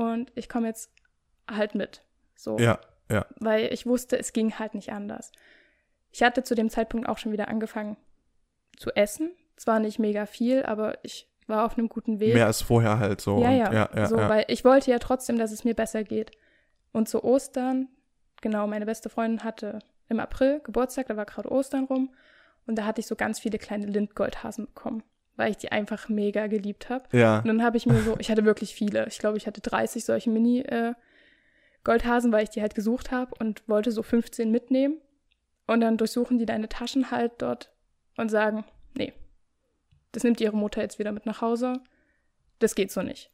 Und ich komme jetzt halt mit. So. Ja, ja. Weil ich wusste, es ging halt nicht anders. Ich hatte zu dem Zeitpunkt auch schon wieder angefangen zu essen. Zwar nicht mega viel, aber ich war auf einem guten Weg. Mehr als vorher halt so. Ja, ja. ja, ja, so, ja. weil ich wollte ja trotzdem, dass es mir besser geht. Und zu Ostern, genau, meine beste Freundin hatte im April Geburtstag, da war gerade Ostern rum. Und da hatte ich so ganz viele kleine Lindgoldhasen bekommen, weil ich die einfach mega geliebt habe. ja. Und dann habe ich mir so, ich hatte wirklich viele. Ich glaube, ich hatte 30 solche Mini-Goldhasen, weil ich die halt gesucht habe und wollte so 15 mitnehmen. Und dann durchsuchen die deine Taschen halt dort und sagen, nee, das nimmt ihre Mutter jetzt wieder mit nach Hause. Das geht so nicht.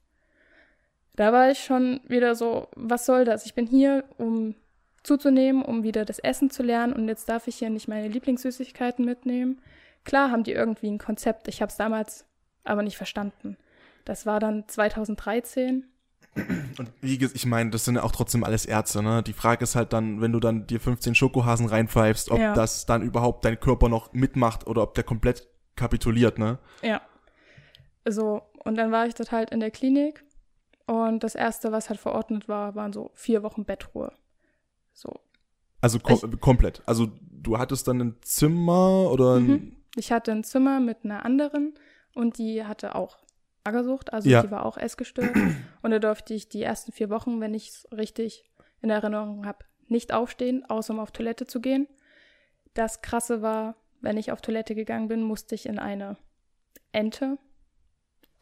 Da war ich schon wieder so, was soll das? Ich bin hier, um zuzunehmen, um wieder das Essen zu lernen und jetzt darf ich hier nicht meine Lieblingssüßigkeiten mitnehmen. Klar haben die irgendwie ein Konzept. Ich habe es damals aber nicht verstanden. Das war dann 2013. Und wie gesagt, ich meine, das sind ja auch trotzdem alles Ärzte, ne? Die Frage ist halt dann, wenn du dann dir 15 Schokohasen reinpfeifst, ob Ja. das dann überhaupt dein Körper noch mitmacht oder ob der komplett kapituliert, ne? Ja. So, und dann war ich dort halt in der Klinik und das erste, was halt verordnet war, waren so vier Wochen Bettruhe. So. Also kom komplett. Also du hattest dann ein Zimmer oder ein, Mhm. Ich hatte ein Zimmer mit einer anderen und die hatte auch Magersucht, also Ja. die war auch essgestört. und da durfte ich die ersten vier Wochen, wenn ich es richtig in Erinnerung habe, nicht aufstehen, außer um auf Toilette zu gehen. Das Krasse war, wenn ich auf Toilette gegangen bin, musste ich in eine Ente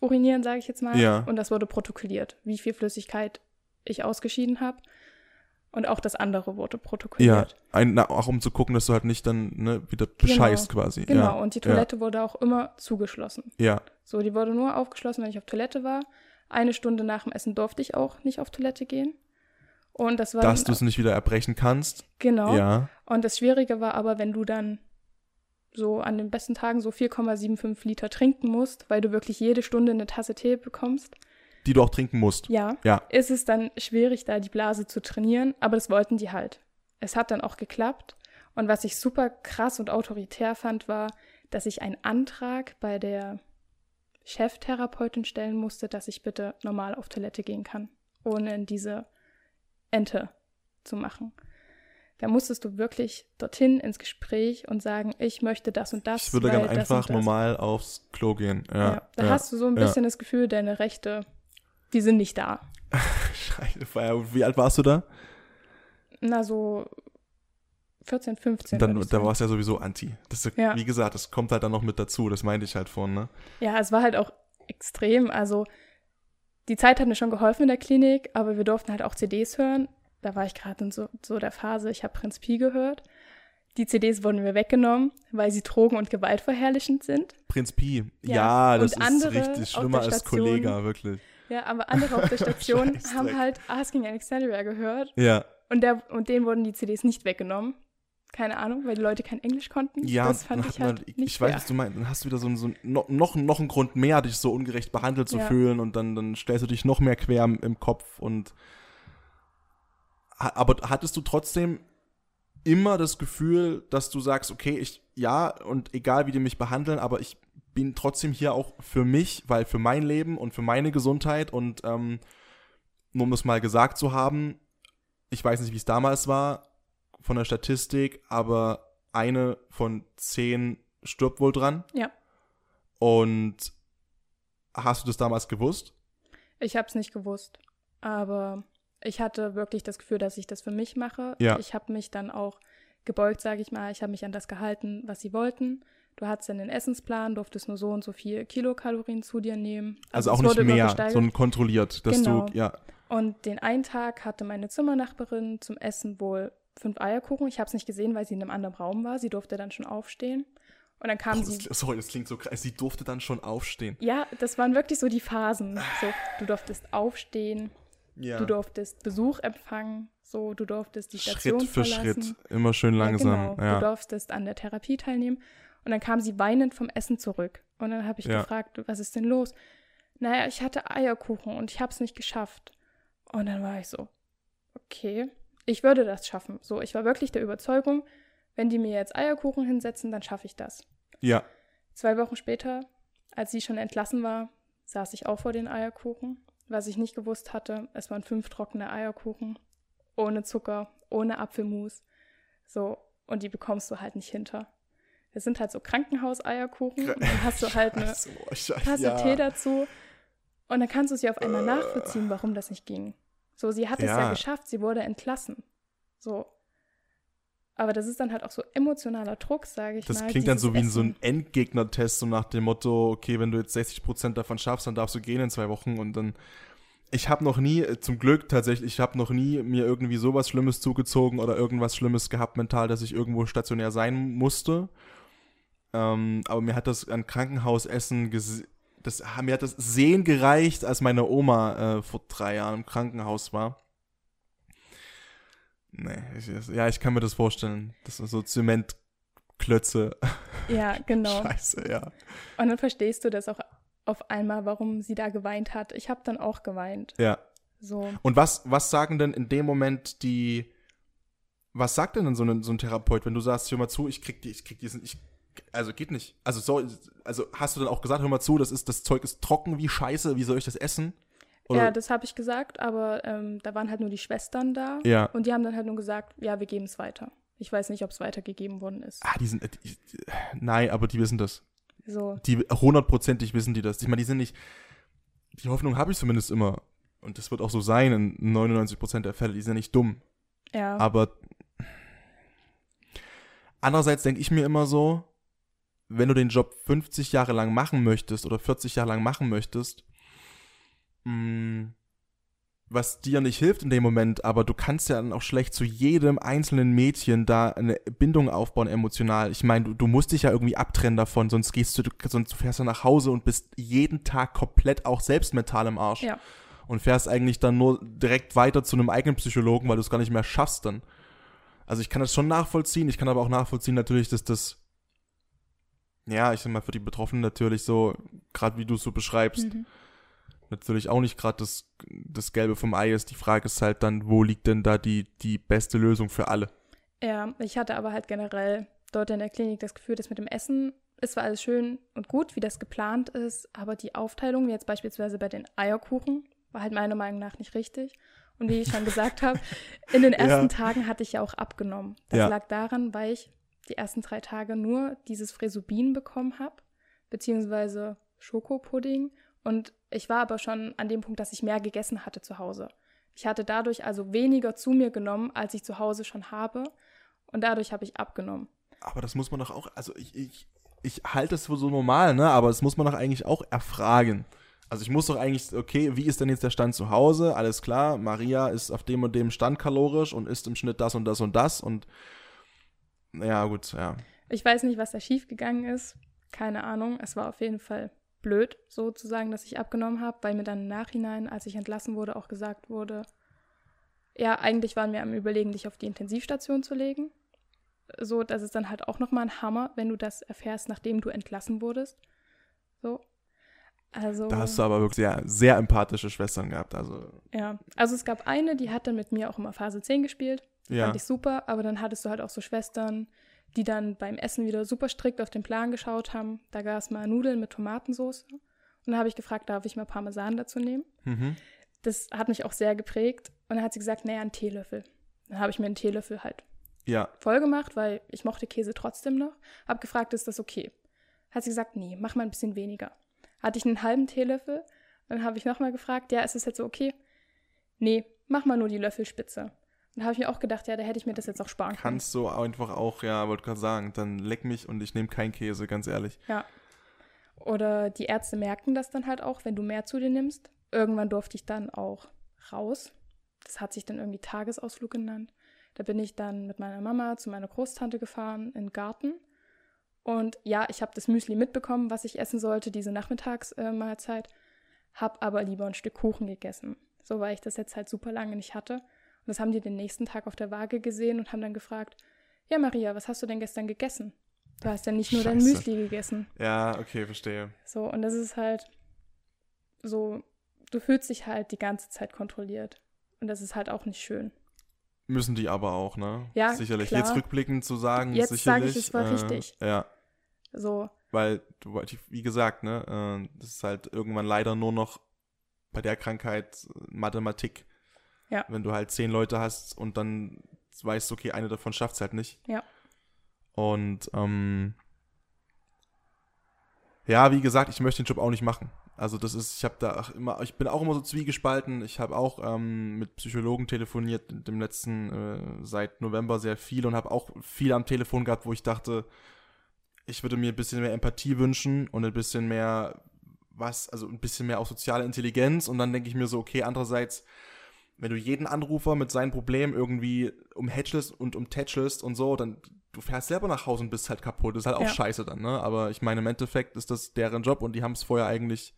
urinieren, sage ich jetzt mal. Ja. Und das wurde protokolliert, wie viel Flüssigkeit ich ausgeschieden habe. Und auch das andere wurde ja, protokolliert. ein, na, auch um zu gucken, dass du halt nicht dann ne, wieder bescheißt quasi. Genau, ja. und die Toilette wurde auch immer zugeschlossen. Ja, So, die wurde nur aufgeschlossen, wenn ich auf Toilette war. Eine Stunde nach dem Essen durfte ich auch nicht auf Toilette gehen. Und das war dass du es nicht wieder erbrechen kannst. genau. Ja, Und das Schwierige war aber, wenn du dann so an den besten Tagen so 4,75 Liter trinken musst, weil du wirklich jede Stunde eine Tasse Tee bekommst, die du auch trinken musst. ja, Ja. ist es dann schwierig, da die Blase zu trainieren. Aber das wollten die halt. Es hat dann auch geklappt. Und was ich super krass und autoritär fand, war, dass ich einen Antrag bei der Cheftherapeutin stellen musste, dass ich bitte normal auf Toilette gehen kann, ohne in diese Ente zu machen. Da musstest du wirklich dorthin ins Gespräch und sagen, ich möchte das und das. Ich würde das einfach das. normal aufs Klo gehen. Ja, Ja, da ja. hast du so ein bisschen das Gefühl, deine Rechte, die sind nicht da. Scheiße. Wie alt warst du da? Na, so 14, 15. dann, da warst du ja sowieso anti. Das Ja. Wie gesagt, das kommt halt dann noch mit dazu. Das meinte ich halt vorhin, ne? Ja, es war halt auch extrem. Also, die Zeit hat mir schon geholfen in der Klinik, aber wir durften halt auch CDs hören. Da war ich gerade in so, so der Phase, ich habe Prinz Pi gehört. Die CDs wurden mir weggenommen, weil sie drogen- und gewaltverherrlichend sind. Prinz Pi. Ja, Ja, das ist richtig schlimmer als Kollega, wirklich. Ja, aber andere auf der Station haben halt Asking Alexandria gehört Ja, und, der, und denen wurden die CDs nicht weggenommen. Keine Ahnung, weil die Leute kein Englisch konnten. ja, das fand ich halt man, ich, nicht ich weiß, fair. was du meinst. Dann hast du wieder so, so noch, noch, noch einen Grund mehr, dich so ungerecht behandelt zu Ja. fühlen und dann, dann stellst du dich noch mehr quer im, im Kopf und aber hattest du trotzdem immer das Gefühl, dass du sagst, okay, ich, ja, und egal wie die mich behandeln, aber ich bin trotzdem hier auch für mich, weil für mein Leben und für meine Gesundheit und ähm, nur um das mal gesagt zu haben, ich weiß nicht, wie es damals war, von der Statistik, aber eine von zehn stirbt wohl dran. Ja. Und hast du das damals gewusst? Ich habe es nicht gewusst, aber ich hatte wirklich das Gefühl, dass ich das für mich mache. Ja. Ich habe mich dann auch gebeugt, sage ich mal. Ich habe mich an das gehalten, was sie wollten. Du hattest dann den Essensplan, durftest nur so und so viel Kilokalorien zu dir nehmen. Also, es auch nicht mehr, sondern kontrolliert, dass Genau. du, ja, Und den einen Tag hatte meine Zimmernachbarin zum Essen wohl fünf Eierkuchen. Ich habe es nicht gesehen, weil sie in einem anderen Raum war. Sie durfte dann schon aufstehen. Und dann kam Oh, sie. das, sorry, das klingt so krass. Sie durfte dann schon aufstehen. Ja, das waren wirklich so die Phasen. So, du durftest aufstehen, Ja. du durftest Besuch empfangen, so, du durftest die Station Schritt für verlassen. Schritt, immer schön langsam. Ja, genau. Ja, Du durftest an der Therapie teilnehmen. Und dann kam sie weinend vom Essen zurück. Und dann habe ich Ja. gefragt, was ist denn los? Naja, ich hatte Eierkuchen und ich habe es nicht geschafft. Und dann war ich so, okay, ich würde das schaffen. So, ich war wirklich der Überzeugung, wenn die mir jetzt Eierkuchen hinsetzen, dann schaffe ich das. ja. Zwei Wochen später, als sie schon entlassen war, saß ich auch vor den Eierkuchen. Was ich nicht gewusst hatte, es waren fünf trockene Eierkuchen, ohne Zucker, ohne Apfelmus. So, und die bekommst du halt nicht hinter. Das sind halt so Krankenhauseierkuchen und dann hast du halt eine Scheiße, Scheiße, Tasse ja. Tee dazu und dann kannst du sie auf einmal nachvollziehen, warum das nicht ging. So, sie hat es Ja. ja geschafft, sie wurde entlassen. So. Aber das ist dann halt auch so emotionaler Druck, sage ich Das mal. klingt dann so wie in so ein Endgegner-Test, so nach dem Motto, okay, wenn du jetzt 60% davon schaffst, dann darfst du gehen in zwei Wochen und dann. Ich habe noch nie, äh, zum Glück tatsächlich, ich habe noch nie mir irgendwie sowas Schlimmes zugezogen oder irgendwas Schlimmes gehabt mental, dass ich irgendwo stationär sein musste. Ähm, aber mir hat das an Krankenhausessen, das, mir hat das Sehen gereicht, als meine Oma äh, vor drei Jahren im Krankenhaus war. Nee, ich, ja, ich kann mir das vorstellen. Das sind so Zementklötze. Ja, genau. Scheiße, ja. Und dann verstehst du das auch auf einmal, warum sie da geweint hat. Ich habe dann auch geweint. Ja. So. Und was, was sagen denn in dem Moment die, was sagt denn so ein, so ein Therapeut, wenn du sagst, hör mal zu, ich krieg die, ich krieg diesen, ich, also geht nicht. Also so, also hast du dann auch gesagt, hör mal zu, das ist, das Zeug ist trocken wie Scheiße, wie soll ich das essen? Ja, das habe ich gesagt, aber ähm, da waren halt nur die Schwestern da. Ja. Und die haben dann halt nur gesagt, ja, wir geben es weiter. Ich weiß nicht, ob es weitergegeben worden ist. Ah, die sind, äh, die, nein, aber die wissen das. So. Die hundertprozentig wissen die das. Ich meine, die sind nicht, die Hoffnung habe ich zumindest immer. Und das wird auch so sein in 99% der Fälle. Die sind ja nicht dumm. Ja. Aber andererseits denke ich mir immer so, wenn du den Job 50 Jahre lang machen möchtest oder 40 Jahre lang machen möchtest, mh, was dir nicht hilft in dem Moment, aber du kannst ja dann auch schlecht zu jedem einzelnen Mädchen da eine Bindung aufbauen emotional. Ich meine, du, du musst dich ja irgendwie abtrennen davon, sonst gehst du, du, sonst fährst du nach Hause und bist jeden Tag komplett auch selbst mental im Arsch ja. und fährst eigentlich dann nur direkt weiter zu einem eigenen Psychologen, weil du es gar nicht mehr schaffst dann. Also ich kann das schon nachvollziehen, ich kann aber auch nachvollziehen natürlich, dass das, ja, ich sag mal, für die Betroffenen natürlich so, gerade wie du es so beschreibst, Mhm. natürlich auch nicht gerade das, das Gelbe vom Ei ist. Die Frage ist halt dann, wo liegt denn da die, die beste Lösung für alle? Ja, ich hatte aber halt generell dort in der Klinik das Gefühl, dass mit dem Essen ist zwar alles schön und gut, wie das geplant ist, aber die Aufteilung, wie jetzt beispielsweise bei den Eierkuchen, war halt meiner Meinung nach nicht richtig. Und wie ich schon gesagt habe, in den ersten Ja. Tagen hatte ich ja auch abgenommen. Das Ja. lag daran, weil ich die ersten drei Tage nur dieses Fresubin bekommen habe, beziehungsweise Schokopudding. Und ich war aber schon an dem Punkt, dass ich mehr gegessen hatte zu Hause. Ich hatte dadurch also weniger zu mir genommen, als ich zu Hause schon habe. Und dadurch habe ich abgenommen. Aber das muss man doch auch, also ich, ich, ich halte es für so normal, ne? Aber das muss man doch eigentlich auch erfragen. Also ich muss doch eigentlich, okay, wie ist denn jetzt der Stand zu Hause? Alles klar, Maria ist auf dem und dem Stand kalorisch und isst im Schnitt das und das und das und ja, gut, ja. Ich weiß nicht, was da schiefgegangen ist. Keine Ahnung. Es war auf jeden Fall blöd, sozusagen, dass ich abgenommen habe, weil mir dann im Nachhinein, als ich entlassen wurde, auch gesagt wurde, ja, eigentlich waren wir am Überlegen, dich auf die Intensivstation zu legen. So, das ist dann halt auch nochmal ein Hammer, wenn du das erfährst, nachdem du entlassen wurdest. So. Also. Da hast du aber wirklich sehr, sehr empathische Schwestern gehabt. Also, Ja, also es gab eine, die hat dann mit mir auch immer Phase 10 gespielt. Ja. Fand ich super, aber dann hattest du halt auch so Schwestern, die dann beim Essen wieder super strikt auf den Plan geschaut haben. Da gab es mal Nudeln mit Tomatensauce. Und dann habe ich gefragt, darf ich mal Parmesan dazu nehmen? Mhm. Das hat mich auch sehr geprägt. Und dann hat sie gesagt, naja, ein Teelöffel. Dann habe ich mir einen Teelöffel halt Ja. voll gemacht, weil ich mochte Käse trotzdem noch. Hab gefragt, ist das okay? Hat sie gesagt, nee, mach mal ein bisschen weniger. Hatte ich einen halben Teelöffel, dann habe ich nochmal gefragt, ja, ist es jetzt so okay? Nee, mach mal nur die Löffelspitze. Dann habe ich mir auch gedacht, ja, da hätte ich mir das jetzt auch sparen können. Kannst du einfach auch, ja, wollte gerade sagen, dann leck mich und ich nehme keinen Käse, ganz ehrlich. Ja. Oder die Ärzte merken das dann halt auch, wenn du mehr zu dir nimmst. Irgendwann durfte ich dann auch raus. Das hat sich dann irgendwie Tagesausflug genannt. Da bin ich dann mit meiner Mama zu meiner Großtante gefahren in den Garten. Und ja, ich habe das Müsli mitbekommen, was ich essen sollte, diese Nachmittagsmahlzeit. Hab aber lieber ein Stück Kuchen gegessen. So, weil ich das jetzt halt super lange nicht hatte. Und das haben die den nächsten Tag auf der Waage gesehen und haben dann gefragt, ja Maria, was hast du denn gestern gegessen? Du hast ja nicht nur dein Scheiße. Müsli gegessen. Ja, okay, verstehe. So, und das ist halt so, du fühlst dich halt die ganze Zeit kontrolliert. Und das ist halt auch nicht schön. Müssen die aber auch, ne? Ja, Sicherlich. klar. Jetzt rückblickend zu sagen, Jetzt sage sicherlich. ich, es war äh, richtig. Ja, So, weil, du, wie gesagt, ne, äh, das ist halt irgendwann leider nur noch bei der Krankheit äh, Mathematik. Ja. Wenn du halt zehn Leute hast und dann weißt, okay, eine davon schafft es halt nicht. Ja. Und ähm, ja, wie gesagt, ich möchte den Job auch nicht machen. Also das ist, ich habe da auch immer, ich bin auch immer so zwiegespalten. Ich habe auch ähm, mit Psychologen telefoniert, dem letzten äh, seit November sehr viel und habe auch viel am Telefon gehabt, wo ich dachte, ich würde mir ein bisschen mehr Empathie wünschen und ein bisschen mehr was, also ein bisschen mehr auch soziale Intelligenz. Und dann denke ich mir so, okay, andererseits, wenn du jeden Anrufer mit seinen Problemen irgendwie umhätschelst und umtätschelst und so, dann du fährst selber nach Hause und bist halt kaputt. Das ist halt auch Ja. scheiße dann, ne? Aber ich meine, im Endeffekt ist das deren Job und die haben es vorher eigentlich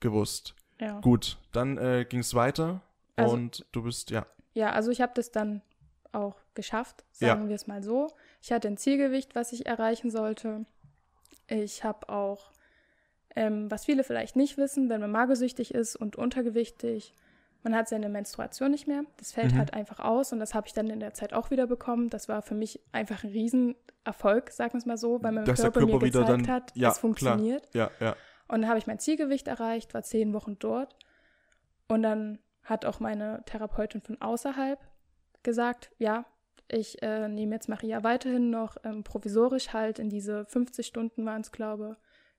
gewusst. ja. Gut, dann äh, ging es weiter Also- und du bist, ja. Ja, also ich habe das dann auch geschafft, Ja. sagen wir es mal so. Ich hatte ein Zielgewicht, was ich erreichen sollte. Ich habe auch, ähm, was viele vielleicht nicht wissen, wenn man magersüchtig ist und untergewichtig, man hat seine Menstruation nicht mehr. Das fällt Mhm. halt einfach aus und das habe ich dann in der Zeit auch wieder bekommen. Das war für mich einfach ein Riesenerfolg, sagen wir es mal so, weil mein Dass Körper, Körper mir wieder gezeigt dann- hat, ja, es funktioniert. Ja, ja. Und dann habe ich mein Zielgewicht erreicht, war zehn Wochen dort. Und dann hat auch meine Therapeutin von außerhalb gesagt, ja, ich äh, nehme jetzt Maria weiterhin noch ähm, provisorisch halt in diese 50 Stunden waren es, glaube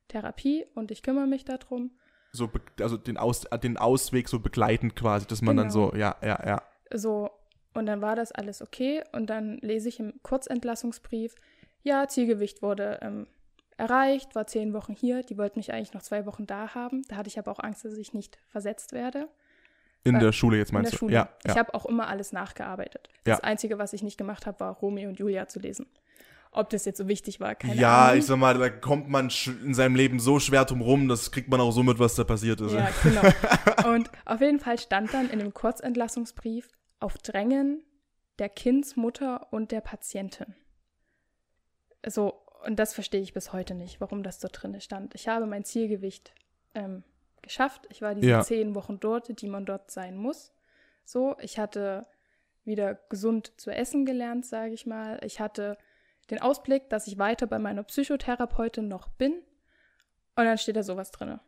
Therapie und ich kümmere mich darum. So, also den, Aus, äh, den Ausweg so begleitend quasi, dass man dann Genau. so, ja, ja, ja. So, und dann war das alles okay. Und dann lese ich im Kurzentlassungsbrief, ja, Zielgewicht wurde ähm, erreicht, war zehn Wochen hier. Die wollten mich eigentlich noch zwei Wochen da haben. Da hatte ich aber auch Angst, dass ich nicht versetzt werde. In Äh, der Schule jetzt in meinst der du? Schule. Ja, Ich ja. habe auch immer alles nachgearbeitet. Das Ja. Einzige, was ich nicht gemacht habe, war Romeo und Julia zu lesen. Ob das jetzt so wichtig war, keine ja, Ahnung. ich sag mal, da kommt man in seinem Leben so schwer drum rum, das kriegt man auch so mit, was da passiert ist. Ja, genau. Und auf jeden Fall stand dann in dem Kurzentlassungsbrief auf Drängen der Kindsmutter und der Patientin. So, und das verstehe ich bis heute nicht, warum das dort drin stand. Ich habe mein Zielgewicht ähm, geschafft. Ich war diese Ja. zehn Wochen dort, die man dort sein muss. So, ich hatte wieder gesund zu essen gelernt, sage ich mal. Ich hatte den Ausblick, dass ich weiter bei meiner Psychotherapeutin noch bin. Und dann steht da sowas drin.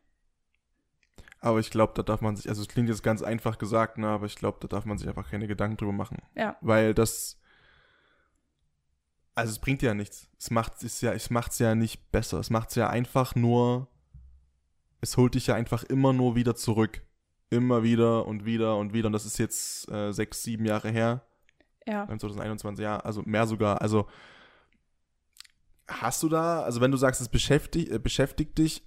Aber ich glaube, da darf man sich, also es klingt jetzt ganz einfach gesagt, ne, aber ich glaube, da darf man sich einfach keine Gedanken drüber machen. Ja. Weil das, also es bringt ja nichts. Es macht es ja, es macht's ja nicht besser. Es macht es ja einfach nur, es holt dich ja einfach immer nur wieder zurück. Immer wieder und wieder und wieder. Und das ist jetzt äh, sechs, sieben Jahre her. Ja. beim 2021, ja, also mehr sogar. Also hast du da, also wenn du sagst, es beschäftigt, äh, beschäftigt dich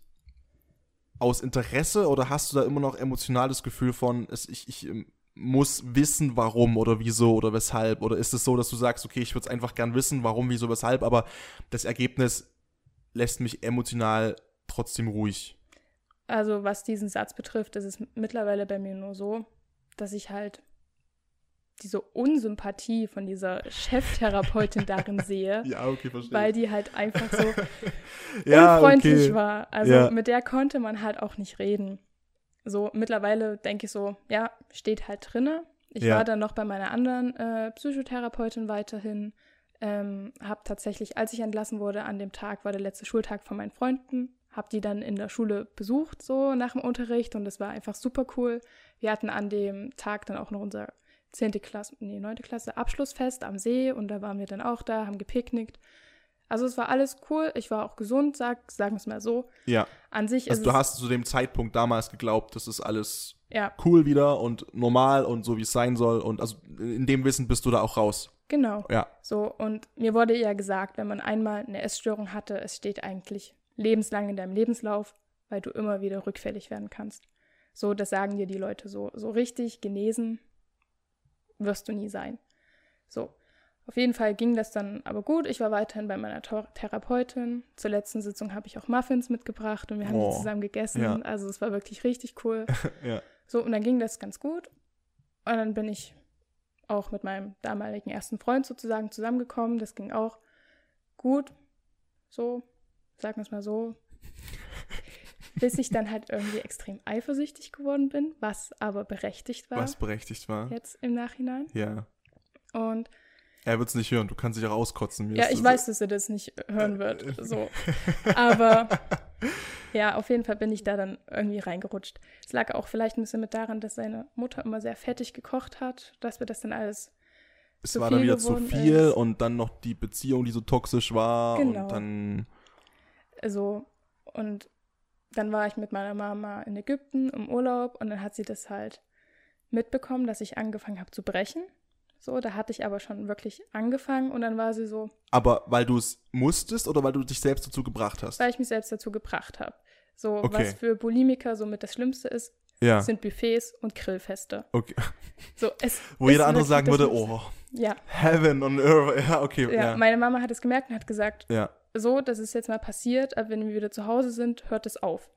aus Interesse oder hast du da immer noch emotionales Gefühl von, es, ich, ich ähm, muss wissen, warum oder wieso oder weshalb? Oder ist es so, dass du sagst, okay, ich würde es einfach gern wissen, warum, wieso, weshalb, aber das Ergebnis lässt mich emotional trotzdem ruhig. Also was diesen Satz betrifft, ist es mittlerweile bei mir nur so, dass ich halt diese Unsympathie von dieser Cheftherapeutin darin sehe, Ja, okay, verstehe. weil die halt einfach so ja, unfreundlich okay. war. Also Ja. mit der konnte man halt auch nicht reden. So mittlerweile denke ich so, ja, steht halt drinne. Ich Ja. war dann noch bei meiner anderen äh, Psychotherapeutin weiterhin. Ähm, habe tatsächlich, als ich entlassen wurde, an dem Tag war der letzte Schultag von meinen Freunden, habe die dann in der Schule besucht, so nach dem Unterricht und das war einfach super cool. Wir hatten an dem Tag dann auch noch unser 10. Klasse, nee, 9. Klasse Abschlussfest am See und da waren wir dann auch da, haben gepicknickt. Also es war alles cool, ich war auch gesund, sag, sagen wir es mal so. Ja. An sich Also du hast zu dem Zeitpunkt damals geglaubt, das ist alles ja, cool wieder und normal und so wie es sein soll und also in dem Wissen bist du da auch raus. genau. Ja. So, und mir wurde ja gesagt, wenn man einmal eine Essstörung hatte, es steht eigentlich lebenslang in deinem Lebenslauf, weil du immer wieder rückfällig werden kannst. So, das sagen dir die Leute so. So richtig genesen wirst du nie sein. So. Auf jeden Fall ging das dann aber gut. Ich war weiterhin bei meiner Therapeutin. Zur letzten Sitzung habe ich auch Muffins mitgebracht und wir haben Oh, die zusammen gegessen. ja. Also es war wirklich richtig cool. Ja. So, und dann ging das ganz gut. Und dann bin ich auch mit meinem damaligen ersten Freund sozusagen zusammengekommen. Das ging auch gut. So, sagen wir es mal so. Bis ich dann halt irgendwie extrem eifersüchtig geworden bin, was aber berechtigt war Was berechtigt war. jetzt im Nachhinein. Ja. Und Er wird es nicht hören, du kannst dich auch auskotzen. Mir ja, ich das- weiß, dass er das nicht hören wird. So. Aber ja, auf jeden Fall bin ich da dann irgendwie reingerutscht. Es lag auch vielleicht ein bisschen mit daran, dass seine Mutter immer sehr fettig gekocht hat, dass wir das dann alles es zu war dann viel wieder zu viel ist. und dann noch die Beziehung, die so toxisch war Genau. und dann so und dann war ich mit meiner Mama in Ägypten im Urlaub und dann hat sie das halt mitbekommen, dass ich angefangen habe zu brechen. So, da hatte ich aber schon wirklich angefangen und dann war sie so, aber weil du es musstest oder weil du dich selbst dazu gebracht hast? weil ich mich selbst dazu gebracht habe. So, Okay. was für Bulimiker somit das Schlimmste ist, Ja. sind Buffets und Grillfeste. Okay. So, es Wo jeder andere sagen würde, oh, Ja, Heaven on Earth. Ja, okay. ja, Ja. meine Mama hat es gemerkt und hat gesagt, ja. So, das ist jetzt mal passiert, aber wenn wir wieder zu Hause sind, hört es auf.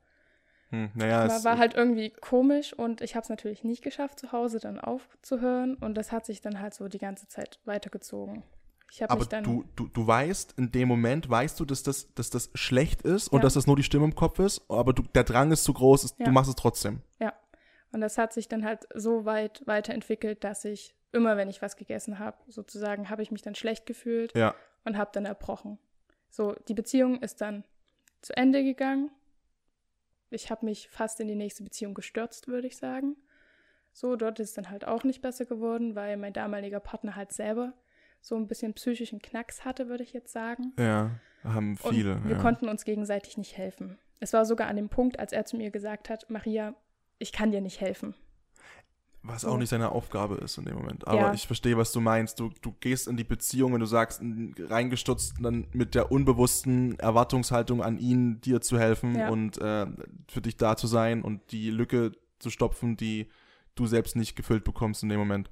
Hm, naja, Aber es, war halt irgendwie komisch und ich habe es natürlich nicht geschafft, zu Hause dann aufzuhören und das hat sich dann halt so die ganze Zeit weitergezogen. Ich aber dann du, du, du weißt, in dem Moment weißt du, dass das, dass das schlecht ist und Ja. dass das nur die Stimme im Kopf ist, aber du, der Drang ist zu groß, ist, Ja. du machst es trotzdem. und das hat sich dann halt so weit weiterentwickelt, dass ich immer, wenn ich was gegessen habe, sozusagen, habe ich mich dann schlecht gefühlt Ja. und habe dann erbrochen. So, die Beziehung ist dann zu Ende gegangen. Ich habe mich fast in die nächste Beziehung gestürzt, würde ich sagen. So, dort ist es dann halt auch nicht besser geworden, weil mein damaliger Partner halt selber so ein bisschen psychischen Knacks hatte, würde ich jetzt sagen. Ja, haben Und viele. wir ja. konnten uns gegenseitig nicht helfen. Es war sogar an dem Punkt, als er zu mir gesagt hat, Maria, ich kann dir nicht helfen. Was auch nicht seine Aufgabe ist in dem Moment. Aber Ja. ich verstehe, was du meinst. Du, du gehst in die Beziehung, wenn du sagst, reingestutzt, dann mit der unbewussten Erwartungshaltung an ihn, dir zu helfen Ja. und äh, für dich da zu sein und die Lücke zu stopfen, die du selbst nicht gefüllt bekommst in dem Moment.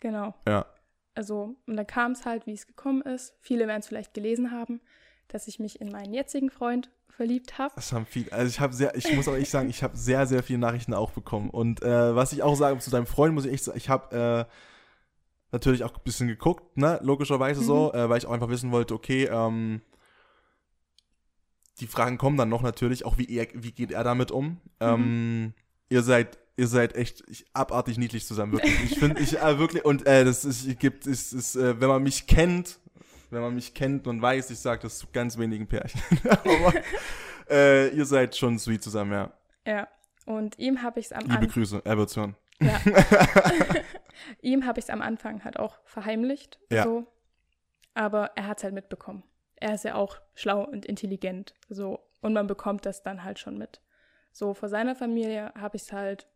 Genau. Ja. Also, und dann kam es halt, wie es gekommen ist. Viele werden es vielleicht gelesen haben, dass ich mich in meinen jetzigen Freund verliebt habe. Das haben viele, also ich habe sehr, ich muss auch echt sagen, ich habe sehr, sehr viele Nachrichten auch bekommen. Und äh, was ich auch sage zu deinem Freund, muss ich echt sagen, ich habe äh, natürlich auch ein bisschen geguckt, ne, logischerweise so, äh, weil ich auch einfach wissen wollte, okay, ähm, die Fragen kommen dann noch natürlich, auch wie er, wie geht er damit um? Ähm, ihr seid, ihr seid echt ich, abartig niedlich zusammen, wirklich. Ich finde, ich äh, wirklich, und äh, das ist, gibt, ist, ist, äh, wenn man mich kennt, wenn man mich kennt und weiß, ich sage das zu ganz wenigen Pärchen. Aber äh, ihr seid schon sweet zusammen, ja. Ja. Und ihm habe ich es am Liebe Anfang. Grüße, er wird's hören. Ja. ihm habe ich es am Anfang halt auch verheimlicht. Ja. So. Aber er hat es halt mitbekommen. Er ist ja auch schlau und intelligent. So. Und man bekommt das dann halt schon mit. So, vor seiner Familie habe ich es halt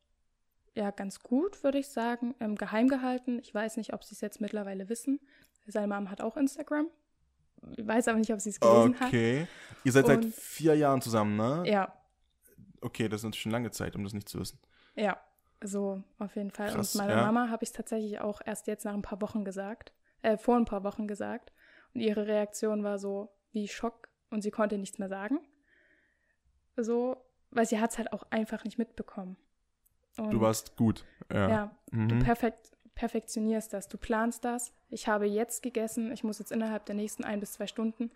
ja ganz gut, würde ich sagen, ähm, geheim gehalten. Ich weiß nicht, ob sie es jetzt mittlerweile wissen. Seine Mom hat auch Instagram. Ich weiß aber nicht, ob sie es gelesen hat. Okay. Ihr seid seit Und- vier Jahren zusammen, ne? Ja, Okay, das ist natürlich schon lange Zeit, um das nicht zu wissen. ja. So, auf jeden Fall. Krass, und meiner ja. Mama habe ich es tatsächlich auch erst jetzt nach ein paar Wochen gesagt. Äh, vor ein paar Wochen gesagt. Und ihre Reaktion war so wie Schock und sie konnte nichts mehr sagen. So, weil sie hat es halt auch einfach nicht mitbekommen. Und Du warst gut. Ja. Ja, du Mhm. perfekt, perfektionierst das, du planst das. Ich habe jetzt gegessen, ich muss jetzt innerhalb der nächsten ein bis zwei Stunden,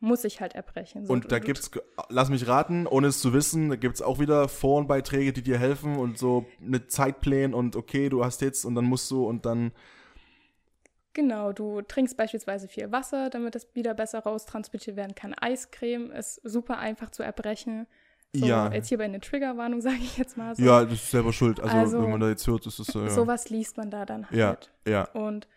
muss ich halt erbrechen. So, Und da du- gibt's, lass mich raten, ohne es zu wissen, da gibt's auch wieder Forenbeiträge, die dir helfen und so mit Zeitplänen und okay, du hast jetzt und dann musst du und dann, Genau, du trinkst beispielsweise viel Wasser, damit es wieder besser raustransportiert werden kann. Eiscreme ist super einfach zu erbrechen. So, Ja. Jetzt hier bei einer Triggerwarnung, sage ich jetzt mal so. Ja, das ist selber schuld. Also, Also, wenn man da jetzt hört, ist es so. Ja. Sowas liest man da dann halt. Ja, ja. Und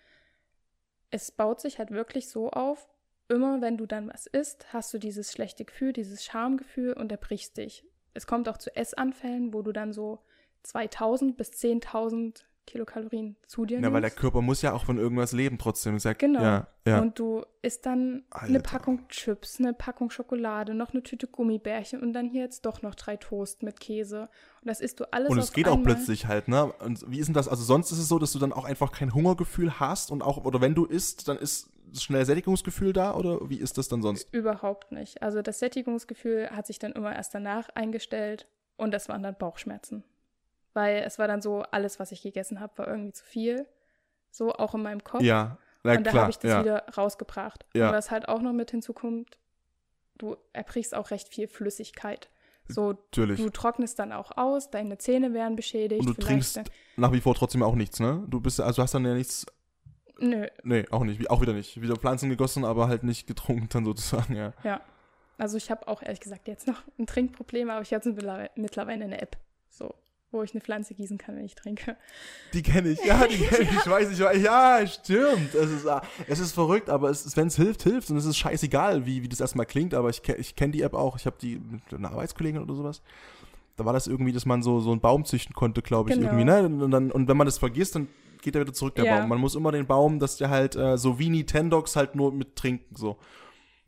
es baut sich halt wirklich so auf, immer wenn du dann was isst, hast du dieses schlechte Gefühl, dieses Schamgefühl und erbrichst dich. Es kommt auch zu Essanfällen, wo du dann so 2000 bis 10.000 Kilokalorien zu dir Ja, weil der. Körper muss ja auch von irgendwas leben trotzdem. Ist ja, Genau. Ja, ja. Und du isst dann eine Alter. Packung Chips, eine Packung Schokolade, noch eine Tüte Gummibärchen und dann hier jetzt doch noch drei Toast mit Käse. Und das isst du alles Und es geht auch einmal. plötzlich halt, ne? Und wie ist denn das? Also sonst ist es so, dass du dann auch einfach kein Hungergefühl hast und auch, oder wenn du isst, dann ist schnell Sättigungsgefühl da oder wie ist das dann sonst? Überhaupt nicht. Also das Sättigungsgefühl hat sich dann immer erst danach eingestellt und das waren dann Bauchschmerzen. Weil es war dann so, alles, was ich gegessen habe, war irgendwie zu viel. So auch in meinem Kopf. Ja, na und da habe ich das ja. wieder rausgebracht. Ja. Und was halt auch noch mit hinzukommt, du erbrichst auch recht viel Flüssigkeit. So, Natürlich. du trocknest dann auch aus, deine Zähne werden beschädigt. Und du vielleicht trinkst dann- nach wie vor trotzdem auch nichts, ne? Du bist, also hast dann ja nichts, Nö, nee, auch nicht, auch wieder nicht. Wieder Pflanzen gegossen, aber halt nicht getrunken dann sozusagen, ja. ja. Also ich habe auch ehrlich gesagt jetzt noch ein Trinkproblem, aber ich habe mittlerweile, mittlerweile eine App, so, wo ich eine Pflanze gießen kann, wenn ich trinke. Die kenne ich, ja, die kenne ich, ich weiß nicht, ja, stimmt. Es ist, ah, es ist verrückt, aber wenn es hilft, hilft und es ist scheißegal, wie, wie das erstmal klingt, aber ich, ich kenne die App auch, ich habe die mit einer Arbeitskollegin oder sowas. Da war das irgendwie, dass man so, so einen Baum züchten konnte, glaube ich, Genau. irgendwie, ne? Und, dann, und wenn man das vergisst, dann geht er wieder zurück, der Ja. Baum. Man muss immer den Baum, dass der halt, äh, so wie Nintendogs halt nur mit trinken, so.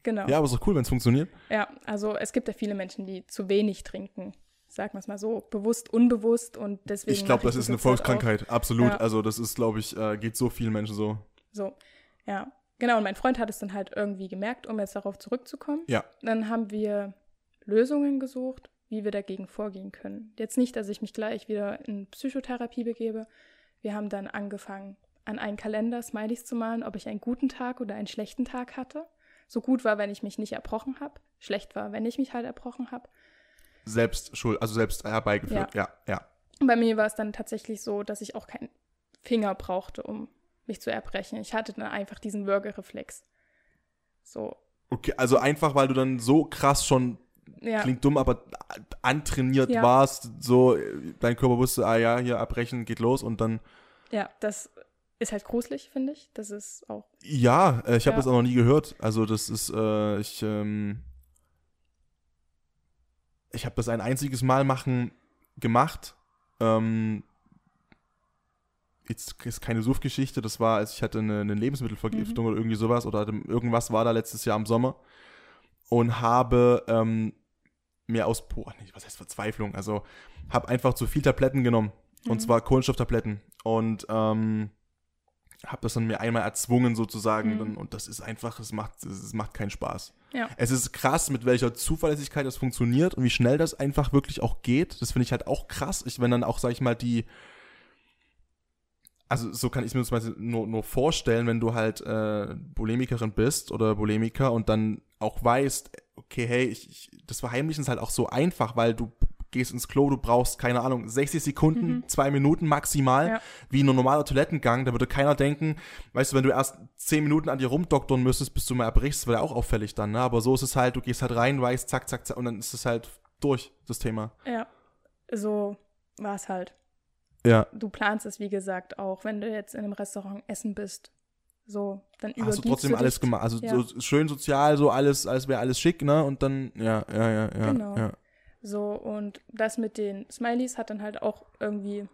Genau. Ja, aber ist doch cool, wenn es funktioniert. Ja, also es gibt ja viele Menschen, die zu wenig trinken. Sagen wir es mal so, bewusst, unbewusst und deswegen. Ich glaube, das ist eine. Volkskrankheit, absolut. Ja. Also das ist, glaube ich, äh, geht so vielen Menschen so. So, ja. Genau, und mein Freund hat es dann halt irgendwie gemerkt, um jetzt darauf zurückzukommen. Ja. Dann haben wir Lösungen gesucht, wie wir dagegen vorgehen können. Jetzt nicht, dass ich mich gleich wieder in Psychotherapie begebe. Wir haben dann angefangen, an einen Kalender Smileys zu malen, ob ich einen guten Tag oder einen schlechten Tag hatte. So gut war, wenn ich mich nicht erbrochen habe. Schlecht war, wenn ich mich halt erbrochen habe. Selbst schuld, also selbst herbeigeführt. Ja, ja. Und Bei mir war es dann tatsächlich so, dass ich auch keinen Finger brauchte, um mich zu erbrechen. Ich hatte dann einfach diesen Würgereflex. So, Okay, also einfach, weil du dann so krass schon, ja. klingt dumm, aber antrainiert Ja. warst, so, äh, dein Körper wusste, ah ja, hier abbrechen, geht los und dann, Ja, das ist halt gruselig, finde ich. Das ist auch. ja, äh, ich habe Ja. das auch noch nie gehört. Also das ist, äh, ich, ähm, ich habe das ein einziges Mal machen gemacht. Ähm, jetzt ist keine Suffgeschichte, das war, als ich hatte eine, eine Lebensmittelvergiftung oder irgendwie sowas oder hatte, irgendwas war da letztes Jahr im Sommer und habe ähm, mir aus, boah, nicht, was heißt Verzweiflung, also habe einfach zu viel Tabletten genommen und Mhm. zwar Kohlenstofftabletten und ähm, habe das dann mir einmal erzwungen sozusagen Mhm. und, und das ist einfach, es macht, es macht keinen Spaß. Ja. Es ist krass, mit welcher Zuverlässigkeit das funktioniert und wie schnell das einfach wirklich auch geht. Das finde ich halt auch krass. Ich, wenn dann auch, sag ich mal, die, also so kann ich mir das nur, nur vorstellen, wenn du halt äh, Bulimikerin bist oder Bulimiker und dann auch weißt, okay, hey, ich, ich, das Verheimlichen ist halt auch so einfach, weil du gehst ins Klo, du brauchst, keine Ahnung, 60 Sekunden, Mhm. zwei Minuten maximal, Ja. wie ein normaler Toilettengang, da würde keiner denken, weißt du, wenn du erst 10 Minuten an dir rumdoktern müsstest, bis du mal erbrichst, wäre auch auffällig dann, ne? Aber so ist es halt, du gehst halt rein, weißt, zack, zack, zack, und dann ist es halt durch, das Thema. Ja. So war es halt. Ja. Du planst es, wie gesagt, auch, wenn du jetzt in einem Restaurant essen bist. So, dann Hast übergibst du trotzdem du alles gemacht. Also Ja. so schön sozial, so alles, als wäre alles schick, ne? Und dann, ja, ja, ja, ja. Genau. ja. So, und das mit den Smileys hat dann halt auch irgendwie